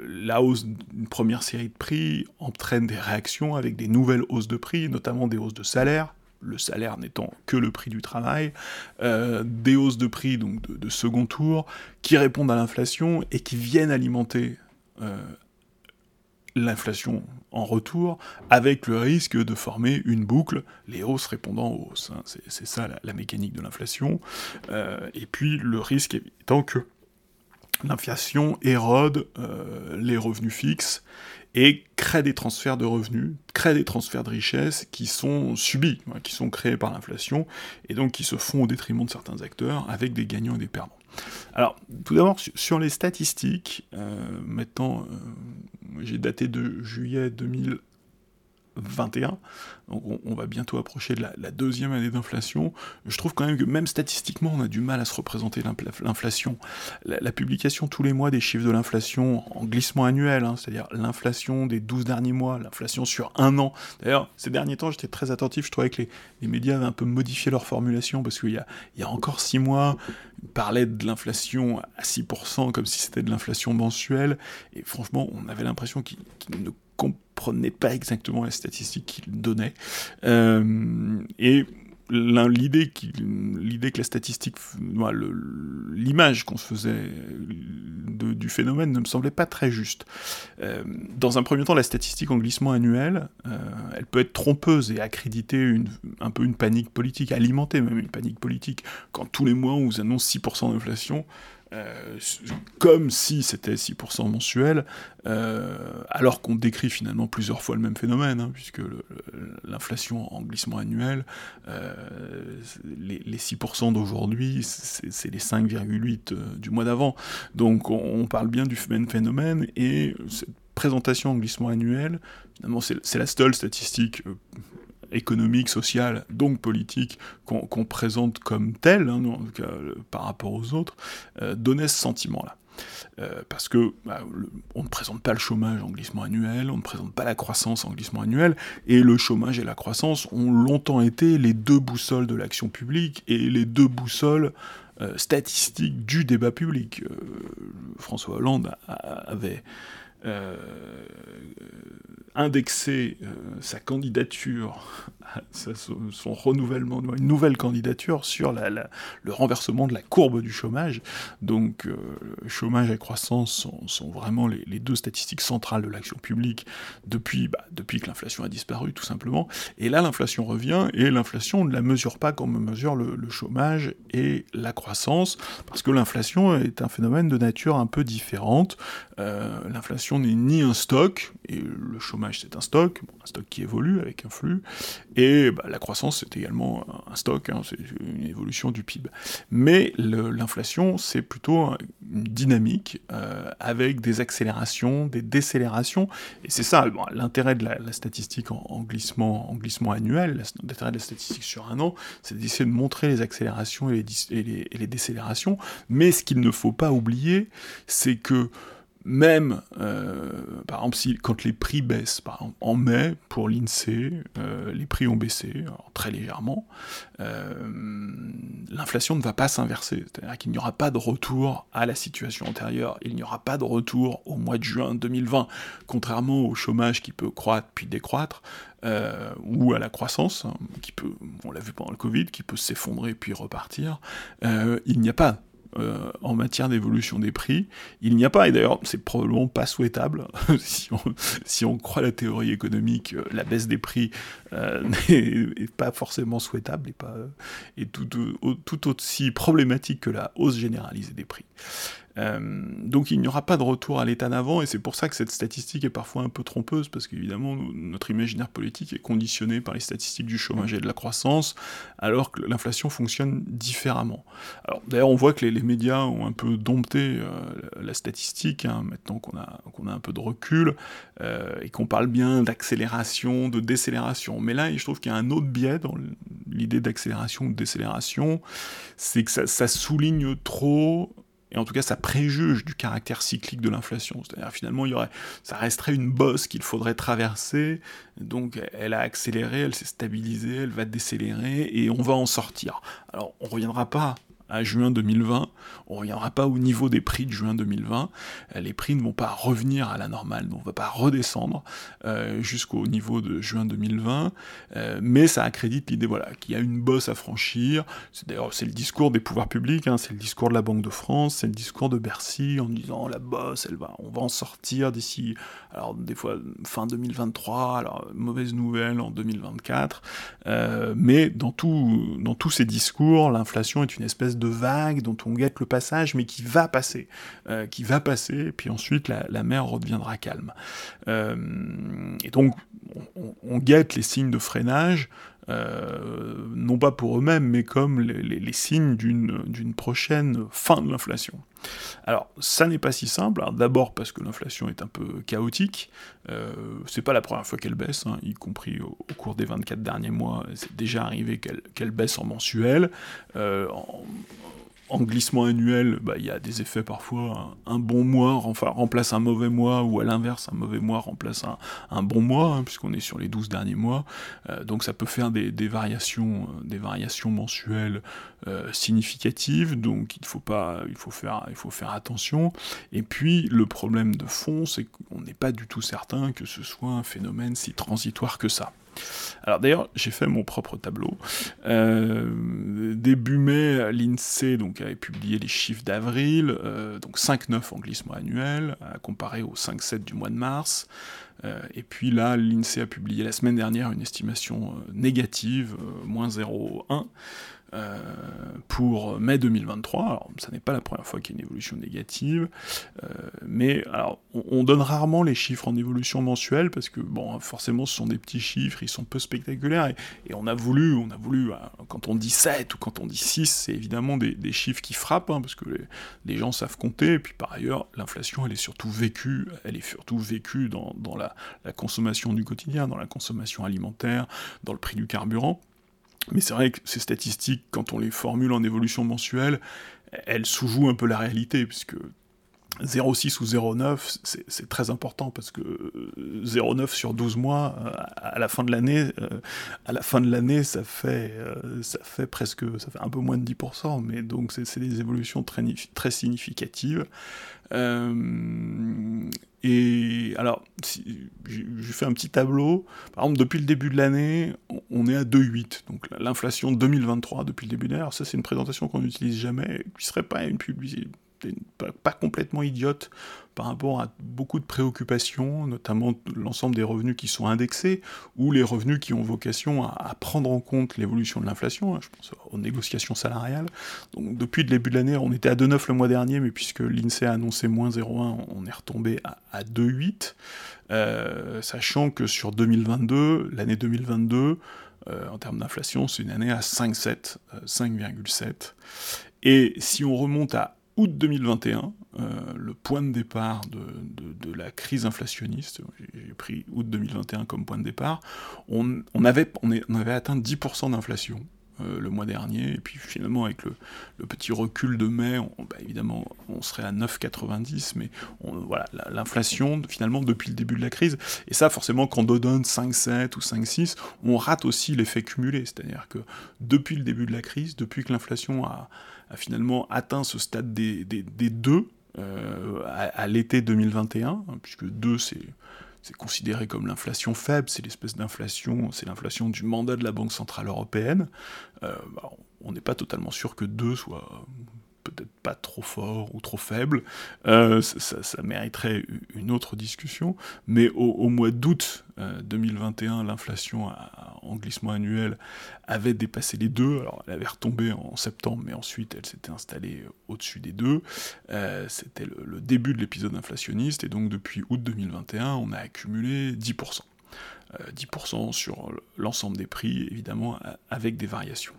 la hausse d'une première série de prix entraîne des réactions avec des nouvelles hausses de prix, notamment des hausses de salaire, le salaire n'étant que le prix du travail, des hausses de prix donc de, de, second tour, qui répondent à l'inflation et qui viennent alimenter l'inflation en retour, avec le risque de former une boucle, les hausses répondant aux hausses. Hein. C'est ça la, mécanique de l'inflation. Euh, et puis le risque étant que l'inflation érode euh, les revenus fixes et crée des transferts de revenus, crée des transferts de richesses qui sont subis, hein, qui sont créés par l'inflation, et donc qui se font au détriment de certains acteurs, avec des gagnants et des perdants. Alors, tout d'abord, sur les statistiques, euh, maintenant, euh, j'ai daté de juillet 2000, 21, donc on, va bientôt approcher de la, deuxième année d'inflation, je trouve quand même que même statistiquement on a du mal à se représenter l'inflation. La, publication tous les mois des chiffres de l'inflation en glissement annuel, hein, c'est-à-dire l'inflation des 12 derniers mois, l'inflation sur un an. D'ailleurs, ces derniers temps j'étais très attentif, je trouvais que les, médias avaient un peu modifié leur formulation, parce qu'il y a, il y a encore 6 mois, ils parlaient de l'inflation à 6% comme si c'était de l'inflation mensuelle, et franchement on avait l'impression qu'ils ne comprenait pas exactement la statistique qu'il donnait. Euh, et l'idée l'idée que la statistique, l'image qu'on se faisait du phénomène ne me semblait pas très juste. Euh, dans un premier temps, la statistique en glissement annuel, euh, elle peut être trompeuse et accréditer un peu une panique politique, alimenter même une panique politique. Quand tous les mois on vous annonce 6% d'inflation, euh, comme si c'était 6% mensuel, euh, alors qu'on décrit finalement plusieurs fois le même phénomène, hein, puisque l'inflation en glissement annuel, euh, les, 6% d'aujourd'hui, c'est les 5,8 du mois d'avant. Donc on, parle bien du même phénomène, et cette présentation en glissement annuel, finalement c'est la seule statistique économique, social, donc politique, qu'on présente comme tel, hein, par rapport aux autres, donnait ce sentiment-là. Euh, parce que bah, on ne présente pas le chômage en glissement annuel, on ne présente pas la croissance en glissement annuel, et le chômage et la croissance ont longtemps été les deux boussoles de l'action publique et les deux boussoles euh, statistiques du débat public. Euh, François Hollande avait indexé sa candidature son renouvellement, une nouvelle candidature sur le renversement de la courbe du chômage. Donc, euh, chômage et croissance sont, vraiment les, deux statistiques centrales de l'action publique depuis, bah, depuis que l'inflation a disparu, tout simplement. Et là, l'inflation revient, et l'inflation ne la mesure pas comme on mesure le, chômage et la croissance, parce que l'inflation est un phénomène de nature un peu différente. Euh, l'inflation n'est ni un stock, et le chômage c'est un stock, un stock qui évolue avec un flux, et bah, la croissance, c'est également un stock, hein, c'est une évolution du PIB. Mais l'inflation, c'est plutôt une dynamique euh, avec des accélérations, des décélérations. Et c'est ça l'intérêt de la, statistique en, glissement, en glissement annuel, l'intérêt de la statistique sur un an, c'est d'essayer de montrer les accélérations et les décélérations. Mais ce qu'il ne faut pas oublier, c'est que même, euh, par exemple, si, quand les prix baissent, par exemple, en mai, pour l'INSEE, euh, les prix ont baissé, très légèrement, euh, l'inflation ne va pas s'inverser. C'est-à-dire qu'il n'y aura pas de retour à la situation antérieure, il n'y aura pas de retour au mois de juin 2020, contrairement au chômage qui peut croître puis décroître, ou à la croissance, hein, qui peut, on l'a vu pendant le Covid, qui peut s'effondrer puis repartir, il n'y a pas euh, en matière d'évolution des prix. Il n'y a pas, et d'ailleurs c'est probablement pas souhaitable, si, on, croit la théorie économique, euh, la baisse des prix euh, n'est pas forcément souhaitable et, pas, et tout, aussi problématique que la hausse généralisée des prix. Euh, donc il n'y aura pas de retour à l'état d'avant, et c'est pour ça que cette statistique est parfois un peu trompeuse, parce qu'évidemment notre imaginaire politique est conditionné par les statistiques du chômage et de la croissance, alors que l'inflation fonctionne différemment. Alors d'ailleurs on voit que les, médias ont un peu dompté euh, la statistique, hein, maintenant qu'on a, qu'on a un peu de recul, euh, et qu'on parle bien d'accélération, de décélération. Mais là, je trouve qu'il y a un autre biais dans l'idée d'accélération ou de décélération, c'est que ça, ça souligne trop et en tout cas ça préjuge du caractère cyclique de l'inflation. C'est-à-dire finalement, il y aurait, ça resterait une bosse qu'il faudrait traverser, donc elle a accéléré, elle s'est stabilisée, elle va décélérer, et on va en sortir. Alors on reviendra pas à juin 2020, on ne reviendra pas au niveau des prix de juin 2020, euh, les prix ne vont pas revenir à la normale, on ne va pas redescendre euh, jusqu'au niveau de juin 2020, euh, mais ça accrédite l'idée voilà, qu'il y a une bosse à franchir, c'est d'ailleurs c'est le discours des pouvoirs publics, hein, c'est le discours de la Banque de France, c'est le discours de Bercy en disant la bosse, elle va, on va en sortir d'ici, alors des fois fin 2023, alors mauvaise nouvelle en 2024, mais dans, tout, dans tous ces discours, l'inflation est une espèce de de vague dont on guette le passage, mais qui va passer, euh, qui va passer, puis ensuite la, mer redeviendra calme. Euh, et donc, on, guette les signes de freinage, euh, non pas pour eux-mêmes, mais comme les, signes d'une prochaine fin de l'inflation. Alors, ça n'est pas si simple. D'abord parce que l'inflation est un peu chaotique. Euh, c'est pas la première fois qu'elle baisse, hein, y compris au, cours des 24 derniers mois. C'est déjà arrivé qu'elle baisse en mensuel. Euh, en, en glissement annuel, bah, il y a des effets parfois. Un, bon mois remplace un mauvais mois, ou à l'inverse, un mauvais mois remplace un, bon mois, hein, puisqu'on est sur les 12 derniers mois. Euh, donc ça peut faire des, variations, euh, des variations mensuelles euh, significatives, donc il faut, pas, il faut faire attention. Et puis le problème de fond, c'est qu'on n'est pas du tout certain que ce soit un phénomène si transitoire que ça. Alors d'ailleurs, j'ai fait mon propre tableau. Euh, début mai, l'INSEE donc, avait publié les chiffres d'avril, euh, donc 5,9 en glissement annuel, à comparer au 5,7 du mois de mars. Euh, et puis là, l'INSEE a publié la semaine dernière une estimation négative, moins 0,1. Euh, pour mai 2023. Alors, ça n'est pas la première fois qu'il y a une évolution négative, euh, mais alors, on, donne rarement les chiffres en évolution mensuelle parce que, bon, forcément, ce sont des petits chiffres, ils sont peu spectaculaires, et, on a voulu, on a voulu, euh, quand on dit 7 ou quand on dit 6, c'est évidemment des, chiffres qui frappent, hein, parce que les, gens savent compter, et puis par ailleurs, l'inflation, elle est surtout vécue, elle est surtout vécue dans, la, la consommation du quotidien, dans la consommation alimentaire, dans le prix du carburant. Mais c'est vrai que ces statistiques, quand on les formule en évolution mensuelle, elles sous-jouent un peu la réalité, puisque 0,6 ou 0,9, c'est très important parce que 0,9 euh, sur 12 mois, euh, à la fin de l'année, euh, à la fin de l'année, ça fait, ça fait presque, ça fait un peu moins de 10%, mais donc c'est des évolutions très, très significatives. Et alors, si, j'ai fait un petit tableau. Par exemple, depuis le début de l'année, on est à 2,8. Donc l'inflation 2023 depuis le début de l'année. Alors ça, c'est une présentation qu'on n'utilise jamais, qui serait pas une publicité pas, complètement idiote par rapport à beaucoup de préoccupations, notamment l'ensemble des revenus qui sont indexés, ou les revenus qui ont vocation à, prendre en compte l'évolution de l'inflation, hein, je pense aux négociations salariales. Donc depuis le début de l'année, on était à 2,9 le mois dernier, mais puisque l'INSEE a annoncé moins 0,1, on est retombé à, 2,8, euh, sachant que sur 2022, l'année 2022, euh, en termes d'inflation, c'est une année à 5,7, 5,7. Euh, Et si on remonte à août 2021, euh, le point de départ de, la crise inflationniste, j'ai pris août 2021 comme point de départ, on, avait, on, avait atteint 10% d'inflation. Euh, le mois dernier, et puis finalement avec le, petit recul de mai, bah, évidemment on serait à 9,90, mais voilà, l'inflation finalement depuis le début de la crise, et ça forcément quand on donne 5,7 ou 5,6, on rate aussi l'effet cumulé, c'est-à-dire que depuis le début de la crise, depuis que l'inflation a, finalement atteint ce stade des, deux euh, à, l'été 2021, hein, puisque 2 c'est c'est considéré comme l'inflation faible, c'est l'espèce d'inflation, c'est l'inflation du mandat de la Banque Centrale Européenne. Euh, bah, on n'est pas totalement sûr que 2 soit peut-être pas trop fort ou trop faible, euh, ça, mériterait une autre discussion, mais au, mois d'août 2021, euh, l'inflation en glissement annuel avait dépassé les deux, alors elle avait retombé en septembre, mais ensuite elle s'était installée au-dessus des deux, euh, c'était le, début de l'épisode inflationniste, et donc depuis août 2021, on a accumulé 10%. 10% sur l'ensemble des prix, évidemment, avec des variations.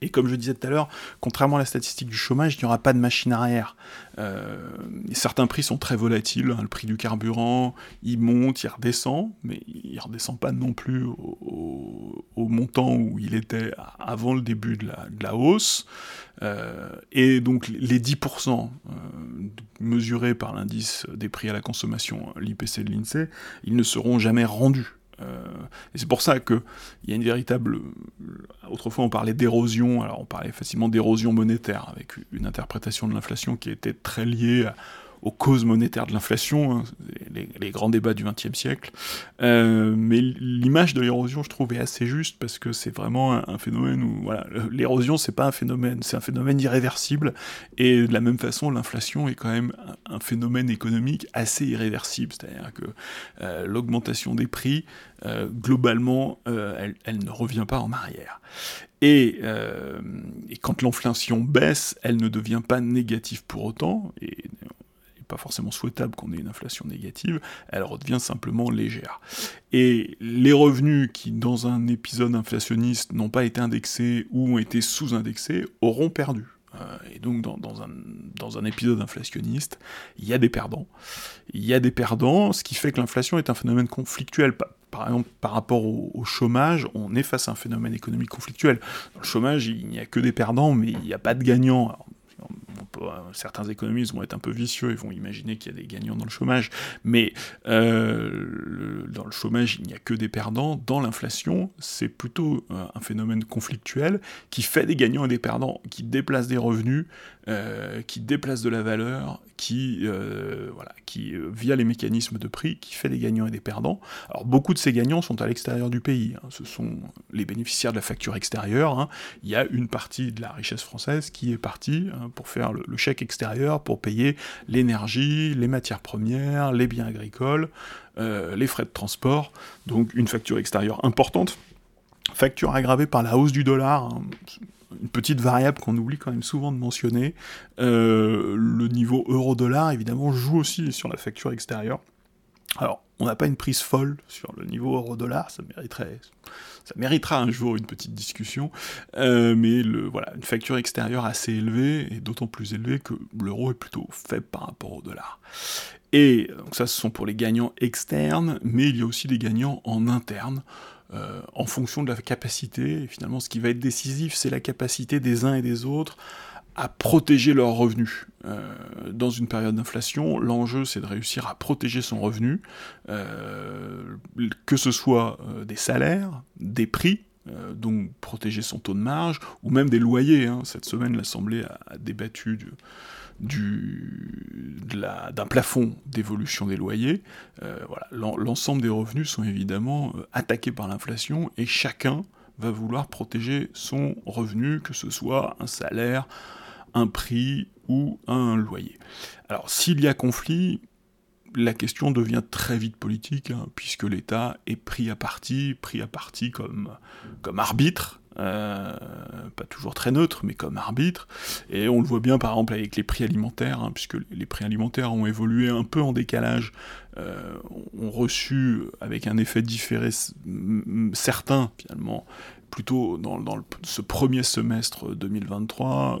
Et comme je disais tout à l'heure, contrairement à la statistique du chômage, il n'y aura pas de machine arrière. Euh, certains prix sont très volatiles. Hein. le prix du carburant, il monte, il redescend, mais il ne redescend pas non plus au, montant où il était avant le début de la, hausse. Euh, et donc les 10% euh, mesurés par l'indice des prix à la consommation, l'IPC de l'INSEE, ils ne seront jamais rendus. Euh, et c'est pour ça qu'il y a une véritable. Euh, autrefois, on parlait d'érosion, alors on parlait facilement d'érosion monétaire, avec une interprétation de l'inflation qui était très liée à aux causes monétaires de l'inflation, hein, les, grands débats du XXe siècle. Euh, mais l'image de l'érosion, je trouve, est assez juste parce que c'est vraiment un, phénomène où voilà, l'érosion, c'est pas un phénomène, c'est un phénomène irréversible. Et de la même façon, l'inflation est quand même un, phénomène économique assez irréversible, c'est-à-dire que euh, l'augmentation des prix, euh, globalement, elle, ne revient pas en arrière. Et, et, quand l'inflation baisse, elle ne devient pas négative pour autant, et pas forcément souhaitable qu'on ait une inflation négative, elle redevient simplement légère. Et les revenus qui, dans un épisode inflationniste, n'ont pas été indexés ou ont été sous-indexés, auront perdu. Euh, et donc, dans, un, épisode inflationniste, il y a des perdants. Il y a des perdants, ce qui fait que l'inflation est un phénomène conflictuel. Par exemple, par rapport au, chômage, on est face à un phénomène économique conflictuel. Dans le chômage, il n'y a que des perdants, mais il n'y a pas de gagnants. Euh, certains économistes vont être un peu vicieux, ils vont imaginer qu'il y a des gagnants dans le chômage, mais euh, dans le chômage, il n'y a que des perdants. Dans l'inflation, c'est plutôt euh, un phénomène conflictuel qui fait des gagnants et des perdants, qui déplace des revenus, qui déplace de la valeur, qui, voilà, qui via les mécanismes de prix, qui fait des gagnants et des perdants. Alors beaucoup de ces gagnants sont à l'extérieur du pays, hein. ce sont les bénéficiaires de la facture extérieure. Hein. Il y a une partie de la richesse française qui est partie hein, pour faire le, chèque extérieur pour payer l'énergie, les matières premières, les biens agricoles, euh, les frais de transport, donc une facture extérieure importante. Facture aggravée par la hausse du dollar, hein. une petite variable qu'on oublie quand même souvent de mentionner. Euh, le niveau euro-dollar, évidemment, joue aussi sur la facture extérieure. Alors, on n'a pas une prise folle sur le niveau euro-dollar, ça mériterait, ça méritera un jour une petite discussion, euh, mais le, voilà, une facture extérieure assez élevée, et d'autant plus élevée que l'euro est plutôt faible par rapport au dollar. Et donc ça, ce sont pour les gagnants externes, mais il y a aussi des gagnants en interne. Euh, en fonction de la capacité, et finalement ce qui va être décisif, c'est la capacité des uns et des autres à protéger leurs revenus. Euh, dans une période d'inflation, l'enjeu c'est de réussir à protéger son revenu, euh, que ce soit des salaires, des prix, donc protéger son taux de marge, ou même des loyers. Hein. Cette semaine, l'Assemblée a, débattu d'un plafond d'évolution des loyers. Euh, voilà, l'ensemble des revenus sont évidemment euh, attaqués par l'inflation et chacun va vouloir protéger son revenu, que ce soit un salaire, un prix ou un loyer. Alors s'il y a conflit, la question devient très vite politique, hein, puisque l'État est pris à partie, pris à partie comme, comme arbitre, euh, pas toujours très neutre, mais comme arbitre. Et on le voit bien par exemple avec les prix alimentaires, hein, puisque les prix alimentaires ont évolué un peu en décalage, euh, ont reçu avec un effet différé certain finalement plutôt dans, ce premier semestre 2023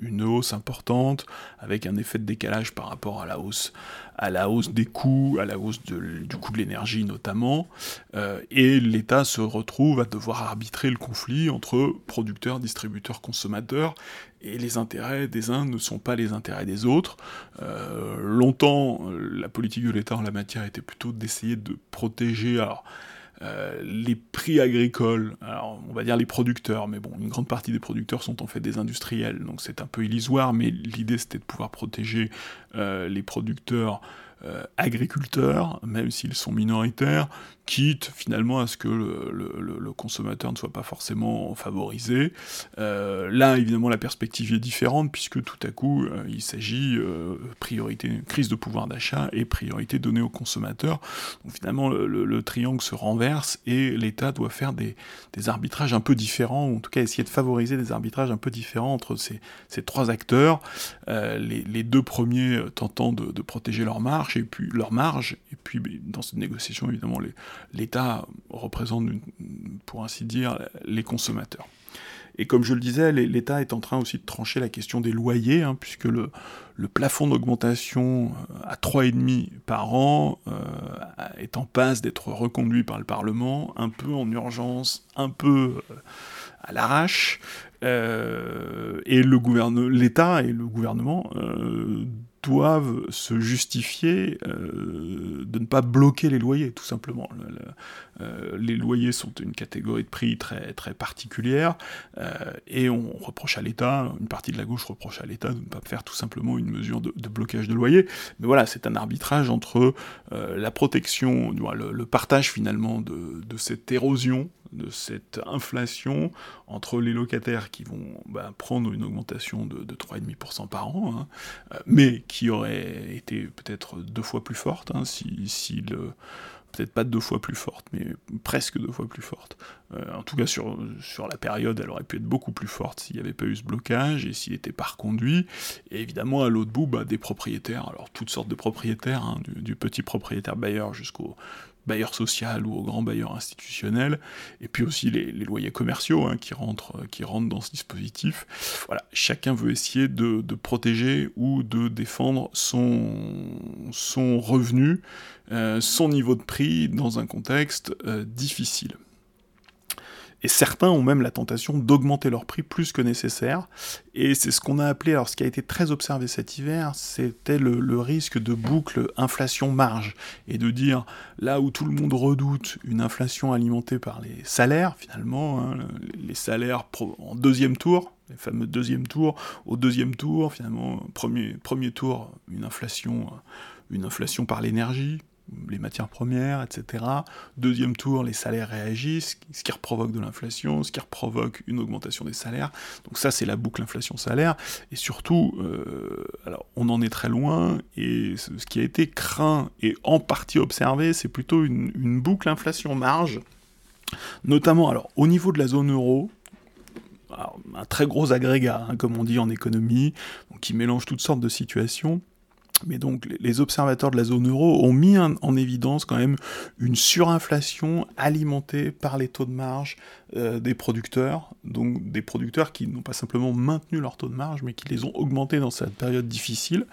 une hausse importante avec un effet de décalage par rapport à la hausse à la hausse des coûts, à la hausse du coût de l'énergie notamment, euh, et l'État se retrouve à devoir arbitrer le conflit entre producteurs, distributeurs, consommateurs, et les intérêts des uns ne sont pas les intérêts des autres. Euh, longtemps, la politique de l'État en la matière était plutôt d'essayer de protéger, euh, les prix agricoles, alors on va dire les producteurs, mais bon, une grande partie des producteurs sont en fait des industriels, donc c'est un peu illusoire, mais l'idée c'était de pouvoir protéger euh, les producteurs euh, agriculteurs, même s'ils sont minoritaires, quitte finalement à ce que le, consommateur ne soit pas forcément favorisé. Euh, là, évidemment, la perspective est différente, puisque tout à coup, euh, il s'agit priorité, crise de pouvoir d'achat et priorité donnée aux consommateurs. Donc finalement, le, triangle se renverse et l'État doit faire des, arbitrages un peu différents, ou en tout cas essayer de favoriser des arbitrages un peu différents entre ces, trois acteurs, les, deux premiers tentant de, protéger leur marge, et puis leur marge, et puis dans cette négociation, évidemment, l'État représente, pour ainsi dire, les consommateurs. Et comme je le disais, l'État est en train aussi de trancher la question des loyers, hein, puisque le, plafond d'augmentation euh, à 3,5 par an euh, est en passe d'être reconduit par le Parlement, un peu en urgence, un peu euh, à l'arrache. et l'État et le gouvernement doivent se justifier euh, de ne pas bloquer les loyers, tout simplement. Euh, les loyers sont une catégorie de prix très, très particulière, euh, et on reproche à l'État, une partie de la gauche reproche à l'État de ne pas faire tout simplement une mesure de, blocage de loyer. Mais voilà, c'est un arbitrage entre la protection, le, partage finalement de, de cette érosion de cette inflation entre les locataires qui vont bah, prendre une augmentation de, 3,5% par an, hein, euh, mais qui aurait été peut-être deux fois plus forte, hein, si, le peut-être pas deux fois plus forte, mais presque deux fois plus forte. Euh, en tout cas, sur, sur la période, elle aurait pu être beaucoup plus forte s'il n'y avait pas eu ce blocage et s'il n'était pas reconduit. Et évidemment, à l'autre bout, bah, des propriétaires, alors toutes sortes de propriétaires, hein, du, petit propriétaire bailleur jusqu'au bailleur social ou aux grands bailleurs institutionnels, et puis aussi les, loyers commerciaux hein, qui, rentrent, qui rentrent dans ce dispositif. Voilà, chacun veut essayer de, protéger ou de défendre son, son revenu, euh, son niveau de prix dans un contexte euh, difficile. Et certains ont même la tentation d'augmenter leur prix plus que nécessaire. Et c'est ce qu'on a appelé, alors ce qui a été très observé cet hiver, c'était le, risque de boucle inflation-marge. Et de dire, là où tout le monde redoute une inflation alimentée par les salaires, finalement, hein, les salaires en deuxième tour, les fameux deuxième tour, au deuxième tour, finalement, premier, premier tour, une inflation, une inflation par l'énergie, les matières premières, etc. Deuxième tour, les salaires réagissent, ce qui provoque de l'inflation, ce qui provoque une augmentation des salaires. Donc ça, c'est la boucle inflation-salaire. Et surtout, euh, alors on en est très loin, et ce qui a été craint et en partie observé, c'est plutôt une, boucle inflation-marge, notamment alors au niveau de la zone euro, un très gros agrégat, hein, comme on dit en économie, qui mélange toutes sortes de situations. Mais donc les observateurs de la zone euro ont mis en évidence quand même une surinflation alimentée par les taux de marge euh, des producteurs, donc des producteurs qui n'ont pas simplement maintenu leur taux de marge, mais qui les ont augmentés dans cette période difficile.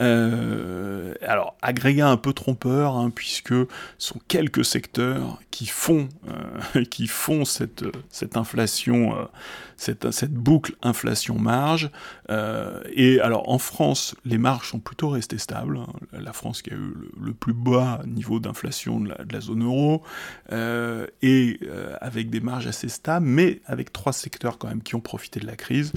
Euh, alors, agrégat un peu trompeur, hein, puisque ce sont quelques secteurs qui font, euh, cette inflation, cette, boucle inflation-marge. et alors, en France, les marges sont plutôt restées stables. Hein. La France qui a eu le, plus bas niveau d'inflation de, de, la zone euro, et avec des marges assez stable, mais avec trois secteurs quand même qui ont profité de la crise.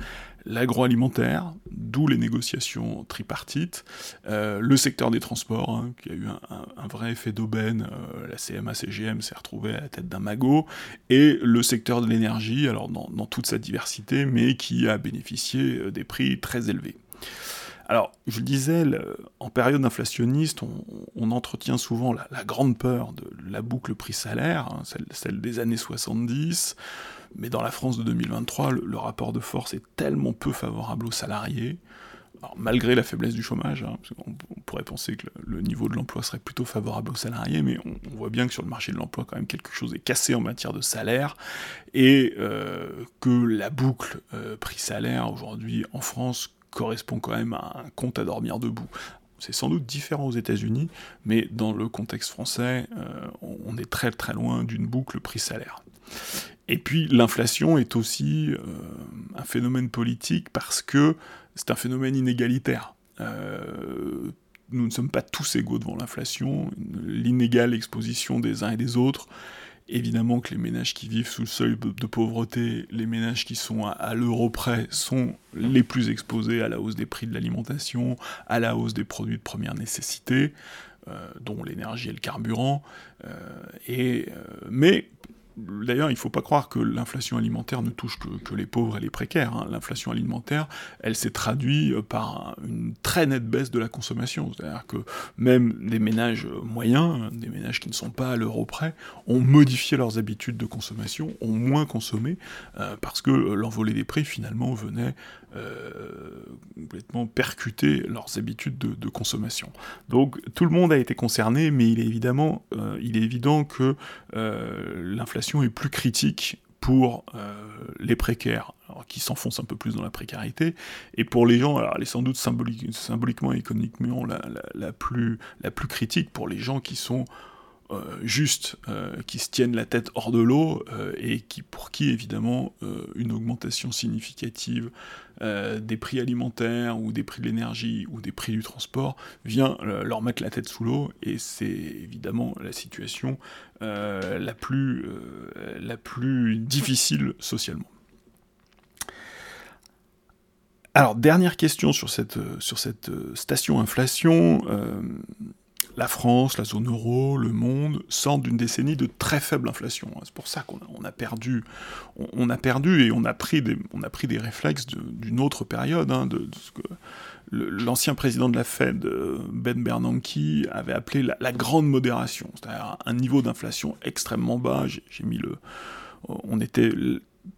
L'agroalimentaire, d'où les négociations tripartites, euh, le secteur des transports, hein, qui a eu un, vrai effet d'aubaine, euh, la CMA-CGM s'est retrouvée à la tête d'un magot, et le secteur de l'énergie, dans, toute sa diversité, mais qui a bénéficié euh, des prix très élevés. Alors, je le disais, en période inflationniste, on, entretient souvent la, grande peur de la boucle prix-salaire, hein, celle, des années 70, mais dans la France de 2023, le, rapport de force est tellement peu favorable aux salariés, malgré la faiblesse du chômage, hein, on, pourrait penser que le, niveau de l'emploi serait plutôt favorable aux salariés, mais on, voit bien que sur le marché de l'emploi, quand même, quelque chose est cassé en matière de salaire, et euh, que la boucle euh, prix-salaire aujourd'hui en France correspond quand même à un compte à dormir debout. C'est sans doute différent aux États-Unis, mais dans le contexte français, euh, on est très très loin d'une boucle prix-salaire. Et puis l'inflation est aussi euh, un phénomène politique parce que c'est un phénomène inégalitaire. Euh, nous ne sommes pas tous égaux devant l'inflation, l'inégale exposition des uns et des autres Évidemment que les ménages qui vivent sous le seuil de pauvreté, les ménages qui sont à, l'euro près, sont les plus exposés à la hausse des prix de l'alimentation, à la hausse des produits de première nécessité, euh, dont l'énergie et le carburant. Et, mais D'ailleurs, il ne faut pas croire que l'inflation alimentaire ne touche que, les pauvres et les précaires. Hein. L'inflation alimentaire, elle s'est traduite par une très nette baisse de la consommation. C'est-à-dire que même des ménages moyens, des ménages qui ne sont pas à l'euro près, ont modifié leurs habitudes de consommation, ont moins consommé, euh, parce que l'envolée des prix, finalement, venait euh, complètement percuter leurs habitudes de, consommation. Donc tout le monde a été concerné, mais il est euh, évident que l'inflation est plus critique pour euh, les précaires, qui s'enfoncent un peu plus dans la précarité, et pour les gens, alors elle est sans doute symboliquement et économiquement plus, la plus critique pour les gens qui sont euh, juste, euh, qui se tiennent la tête hors de l'eau, euh, et qui, pour qui, évidemment, une augmentation significative des prix alimentaires, ou des prix de l'énergie, ou des prix du transport, vient leur mettre la tête sous l'eau, et c'est évidemment la situation la, plus, la plus difficile socialement. Alors, dernière question sur cette station inflation la France, la zone euro, le monde sortent d'une décennie de très faible inflation. C'est pour ça qu'on a, perdu, on, a perdu et on a pris des, réflexes d'une autre période, hein, l'ancien président de la Fed, Ben Bernanke, avait appelé la, la grande modération, c'est-à-dire un niveau d'inflation extrêmement bas. J'ai mis le, on était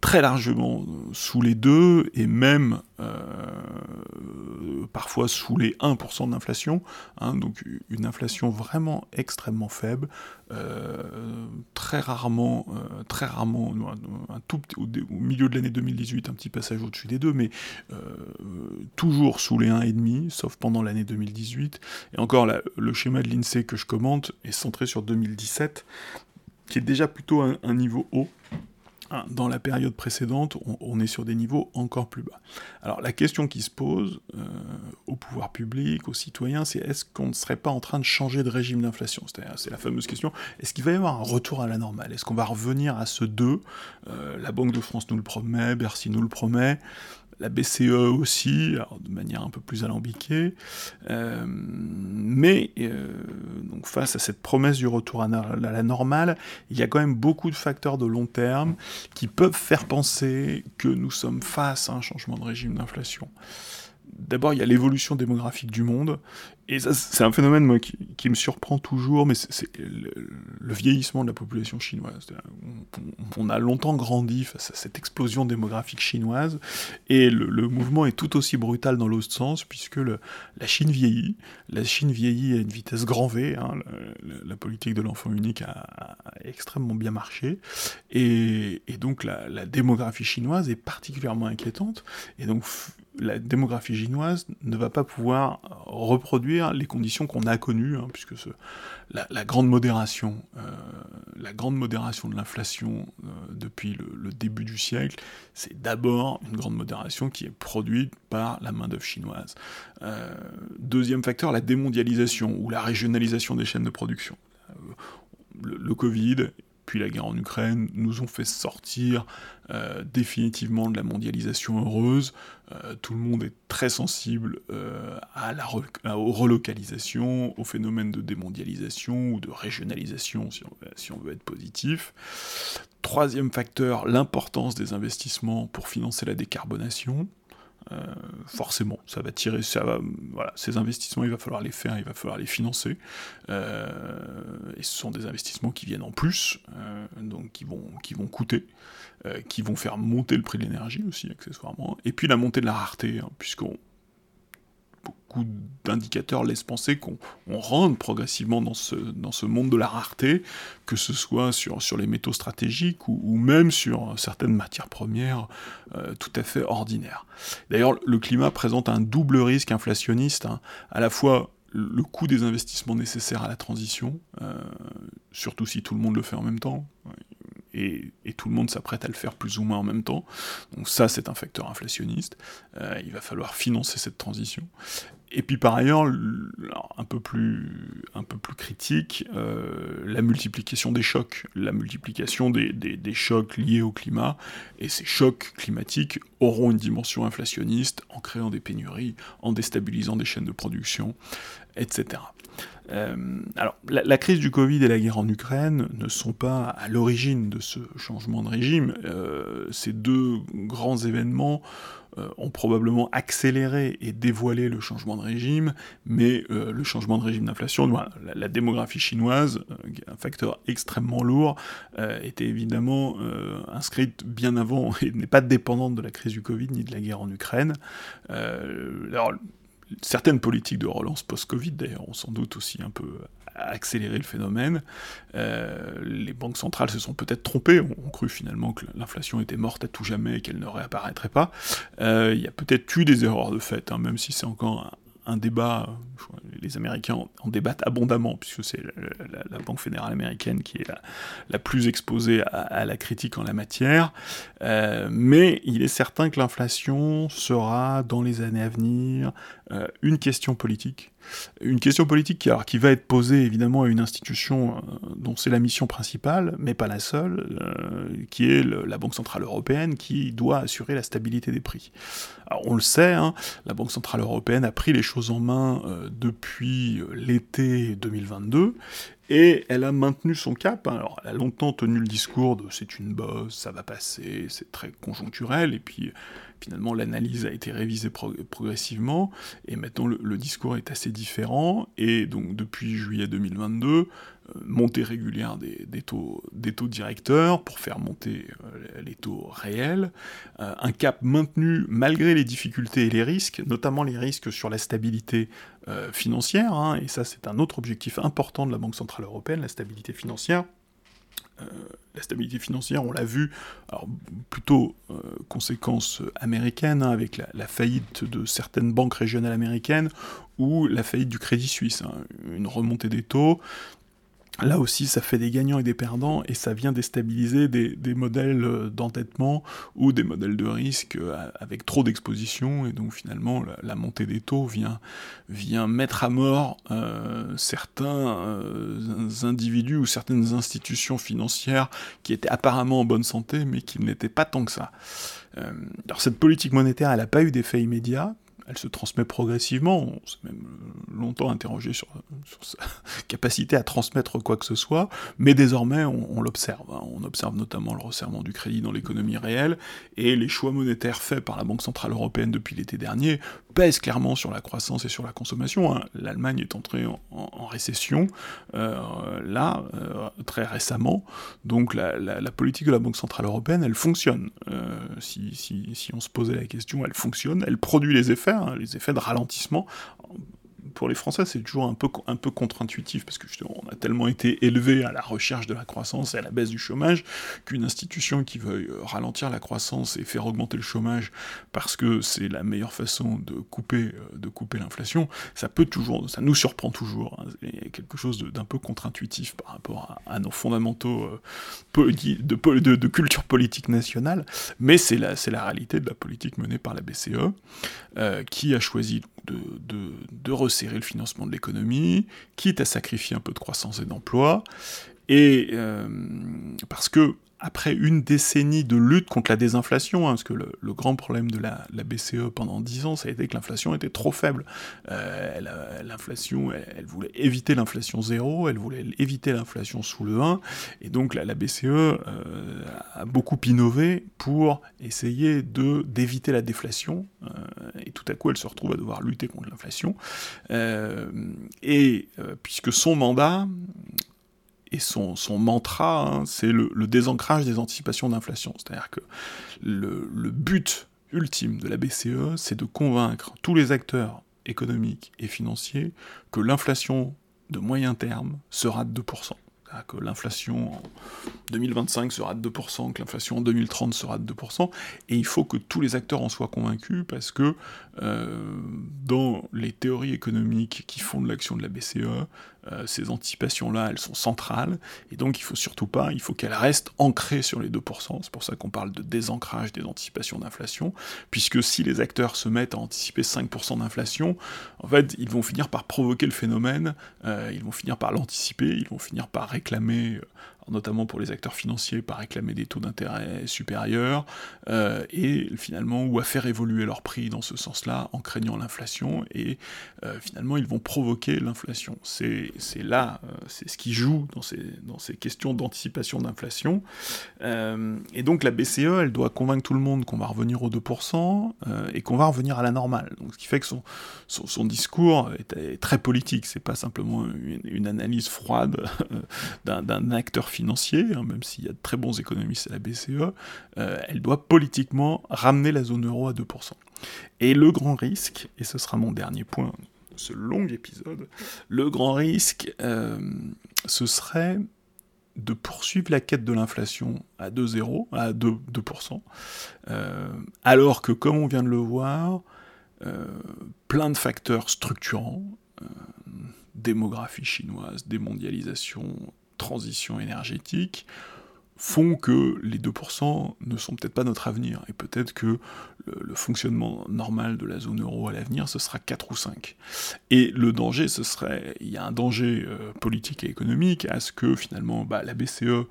très largement sous les deux et même euh, parfois sous les 1% d'inflation, hein, donc une inflation vraiment extrêmement faible, euh, très rarement, euh, très rarement, au, milieu de l'année 2018, un petit passage au-dessus des deux, mais toujours sous les 1,5, sauf pendant l'année 2018. Et encore, le schéma de l'INSEE que je commente est centré sur 2017, qui est déjà plutôt un niveau haut. Hein, dans la période précédente, on, est sur des niveaux encore plus bas. Alors la question qui se pose euh, au pouvoir public, aux citoyens, c'est est-ce qu'on ne serait pas en train de changer de régime d'inflation? C'est la fameuse question, est-ce qu'il va y avoir un retour à la normale? Est-ce qu'on va revenir à ce 2 euh, La Banque de France nous le promet, Bercy nous le promet, la BCE aussi, de manière un peu plus alambiquée. Euh, mais euh, face à cette promesse du retour à, la normale, il y a quand même beaucoup de facteurs de long terme qui peuvent faire penser que nous sommes face à un changement de régime d'inflation. D'abord, il y a l'évolution démographique du monde, et c'est un phénomène moi, qui, me surprend toujours, mais c'est le, vieillissement de la population chinoise. On, a longtemps grandi face à cette explosion démographique chinoise, et le, mouvement est tout aussi brutal dans l'autre sens, puisque la Chine vieillit. La Chine vieillit à une vitesse grand V. Hein, la, politique de l'enfant unique a, extrêmement bien marché, et, donc la, la démographie chinoise est particulièrement inquiétante, et donc la démographie chinoise ne va pas pouvoir reproduire les conditions qu'on a connues, hein, puisque la, grande modération, euh, la grande modération de l'inflation euh, depuis le, début du siècle, c'est d'abord une grande modération qui est produite par la main d'œuvre chinoise. Euh, deuxième facteur, la démondialisation ou la régionalisation des chaînes de production. le Covid puis la guerre en Ukraine, nous ont fait sortir définitivement de la mondialisation heureuse. Euh, tout le monde est très sensible euh, à la aux relocalisations, au phénomène de démondialisation ou de régionalisation, si on, si on veut être positif. Troisième facteur, l'importance des investissements pour financer la décarbonation. Euh, forcément, ça va tirer, ces investissements, il va falloir les faire, il va falloir les financer, euh, et ce sont des investissements qui viennent en plus, euh, donc qui vont, qui vont coûter, qui vont faire monter le prix de l'énergie aussi accessoirement, et puis la montée de la rareté, hein, puisqu'on beaucoup d'indicateurs laissent penser qu'on rentre progressivement dans ce, dans ce monde de la rareté, que ce soit sur, sur les métaux stratégiques ou, même sur certaines matières premières euh, tout à fait ordinaires. D'ailleurs, le climat présente un double risque inflationniste, hein. à la fois le coût des investissements nécessaires à la transition, euh, surtout si tout le monde le fait en même temps et, tout le monde s'apprête à le faire plus ou moins en même temps. Donc ça, c'est un facteur inflationniste. Euh, il va falloir financer cette transition. Et puis par ailleurs, un peu plus, un peu plus critique, euh, la multiplication des chocs, la multiplication des, des, chocs liés au climat, et ces chocs climatiques auront une dimension inflationniste en créant des pénuries, en déstabilisant des chaînes de production, etc. Euh, alors, la, crise du Covid et la guerre en Ukraine ne sont pas à l'origine de ce changement de régime. Euh, ces deux grands événements euh, ont probablement accéléré et dévoilé le changement de régime, mais le changement de régime d'inflation, la, démographie chinoise, un facteur extrêmement lourd, était évidemment inscrite bien avant et n'est pas dépendante de la crise du Covid ni de la guerre en Ukraine. alors, certaines politiques de relance post-Covid, d'ailleurs, ont sans doute aussi un peu accéléré le phénomène. Euh, les banques centrales se sont peut-être trompées, ont, cru finalement que l'inflation était morte à tout jamais et qu'elle ne réapparaîtrait pas. Euh, il y a peut-être eu des erreurs de fait, hein, même si c'est encore un débat, les Américains en, débattent abondamment, puisque c'est la, Banque fédérale américaine qui est la, plus exposée à, la critique en la matière. Euh, mais il est certain que l'inflation sera, dans les années à venir, euh, une question politique une question politique qui, va être posée évidemment à une institution euh, dont c'est la mission principale, mais pas la seule, euh, qui est la Banque Centrale Européenne, qui doit assurer la stabilité des prix. Alors, on le sait, hein, la Banque Centrale Européenne a pris les choses en main euh, depuis l'été 2022, et elle a maintenu son cap. Hein. Alors, elle a longtemps tenu le discours de c'est une bosse, ça va passer, c'est très conjoncturel, et puis finalement l'analyse a été révisée progressivement, et maintenant le, discours est assez différent, et donc depuis juillet 2022, euh, montée régulière des, taux, des taux directeurs pour faire monter euh, les taux réels, euh, un cap maintenu malgré les difficultés et les risques, notamment les risques sur la stabilité financière, hein, et ça c'est un autre objectif important de la Banque Centrale Européenne, la stabilité financière. Euh, la stabilité financière, on l'a vu, alors plutôt euh, conséquence américaine, hein, avec la, faillite de certaines banques régionales américaines, ou la faillite du Crédit Suisse, hein, une remontée des taux, Là aussi, ça fait des gagnants et des perdants, et ça vient déstabiliser des, modèles euh, d'endettement ou des modèles de risque euh, avec trop d'exposition, et donc finalement, la, montée des taux vient, mettre à mort euh, certains individus ou certaines institutions financières qui étaient apparemment en bonne santé, mais qui n'étaient pas tant que ça. alors cette politique monétaire, elle n'a pas eu d'effet immédiat, elle se transmet progressivement. On s'est même longtemps interrogé sur, sa capacité à transmettre quoi que ce soit, mais désormais on, l'observe. Hein. On observe notamment le resserrement du crédit dans l'économie réelle, et les choix monétaires faits par la Banque Centrale Européenne depuis l'été dernier pèsent clairement sur la croissance et sur la consommation. Hein. L'Allemagne est entrée en, récession, euh, là, euh, très récemment, donc la, politique de la Banque Centrale Européenne, elle fonctionne. Euh, si, si on se posait la question, elle fonctionne, elle produit les effets, Hein, les effets de ralentissement pour les Français, c'est toujours un peu, un peu contre-intuitif, parce que justement, on a tellement été élevé à la recherche de la croissance et à la baisse du chômage, qu'une institution qui veuille euh, ralentir la croissance et faire augmenter le chômage parce que c'est la meilleure façon de couper, euh, de couper l'inflation, ça peut toujours, ça nous surprend toujours. Hein, c'est quelque chose d'un peu contre-intuitif par rapport à, nos fondamentaux euh, de, culture politique nationale, mais c'est la, la réalité de la politique menée par la BCE, qui a choisi de, resserrer le financement de l'économie, quitte à sacrifier un peu de croissance et d'emploi, et euh, parce que après une décennie de lutte contre la désinflation, hein, parce que le, grand problème de la, BCE pendant dix ans, ça a été que l'inflation était trop faible. Euh, l'inflation, elle, voulait éviter l'inflation zéro, elle voulait éviter l'inflation sous le 1, et donc la, BCE euh, a beaucoup innové pour essayer d'éviter la déflation, euh, et tout à coup elle se retrouve à devoir lutter contre l'inflation. et puisque son mandat, et son, mantra, hein, c'est le, désancrage des anticipations d'inflation. C'est-à-dire que le, but ultime de la BCE, c'est de convaincre tous les acteurs économiques et financiers que l'inflation de moyen terme sera de 2% que l'inflation en 2025 sera de 2%, que l'inflation en 2030 sera de 2%, et il faut que tous les acteurs en soient convaincus, parce que euh, dans les théories économiques qui font de l'action de la BCE, euh, ces anticipations-là, elles sont centrales, et donc il faut surtout pas, il faut qu'elles restent ancrées sur les 2%, c'est pour ça qu'on parle de désancrage des anticipations d'inflation, puisque si les acteurs se mettent à anticiper 5% d'inflation, en fait, ils vont finir par provoquer le phénomène, euh, ils vont finir par l'anticiper, ils vont finir par réclamer notamment pour les acteurs financiers, par réclamer des taux d'intérêt supérieurs, euh, et finalement, ou à faire évoluer leur prix dans ce sens-là, en craignant l'inflation, et euh, finalement, ils vont provoquer l'inflation. C'est là, euh, c'est ce qui joue dans ces, dans ces questions d'anticipation d'inflation. et donc, la BCE, elle doit convaincre tout le monde qu'on va revenir aux 2%, et qu'on va revenir à la normale. Donc, ce qui fait que son, son, discours est, très politique, c'est pas simplement une, une analyse froide d'un acteur financier, hein, même s'il y a de très bons économistes à la BCE, euh, elle doit politiquement ramener la zone euro à 2%. Et le grand risque, et ce sera mon dernier point ce long épisode, le grand risque, euh, ce serait de poursuivre la quête de l'inflation à 2,0, à 2%, 2% euh, alors que, comme on vient de le voir, plein de facteurs structurants, démographie chinoise, démondialisation, transition énergétique font que les 2% ne sont peut-être pas notre avenir, et peut-être que le, fonctionnement normal de la zone euro à l'avenir, ce sera 4 ou 5. Et le danger, ce serait, il y a un danger euh, politique et économique à ce que finalement bah, la BCE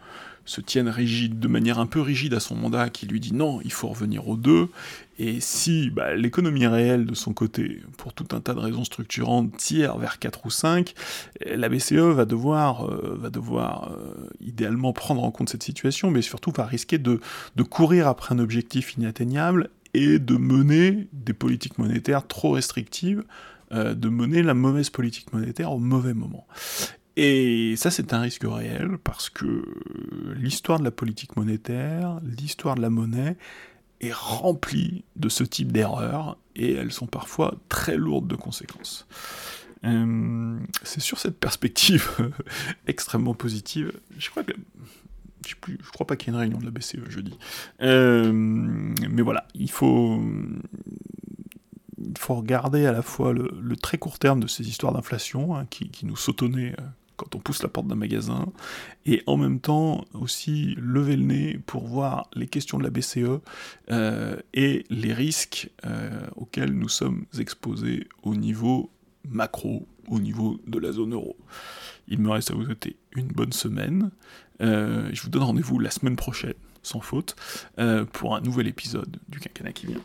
se tienne rigide, de manière un peu rigide à son mandat, qui lui dit non, il faut revenir aux deux, et si bah, l'économie réelle de son côté, pour tout un tas de raisons structurantes, tire vers 4 ou 5, la BCE va devoir, euh, va devoir euh, idéalement prendre en compte cette situation, mais surtout va risquer de, de courir après un objectif inatteignable et de mener des politiques monétaires trop restrictives, euh, de mener la mauvaise politique monétaire au mauvais moment. Et ça, c'est un risque réel parce que l'histoire de la politique monétaire, l'histoire de la monnaie est remplie de ce type d'erreurs et elles sont parfois très lourdes de conséquences. Euh, c'est sur cette perspective extrêmement positive, je crois crois pas qu'il y ait une réunion de la BCE jeudi. Euh, mais voilà, il faut, il faut regarder à la fois le, très court terme de ces histoires d'inflation hein, qui, qui, nous sautonnaient euh, on pousse la porte d'un magasin, et en même temps aussi lever le nez pour voir les questions de la BCE euh, et les risques euh, auxquels nous sommes exposés au niveau macro, au niveau de la zone euro. Il me reste à vous souhaiter une bonne semaine. Euh, je vous donne rendez-vous la semaine prochaine, sans faute, pour un nouvel épisode du Quinquennat qui vient.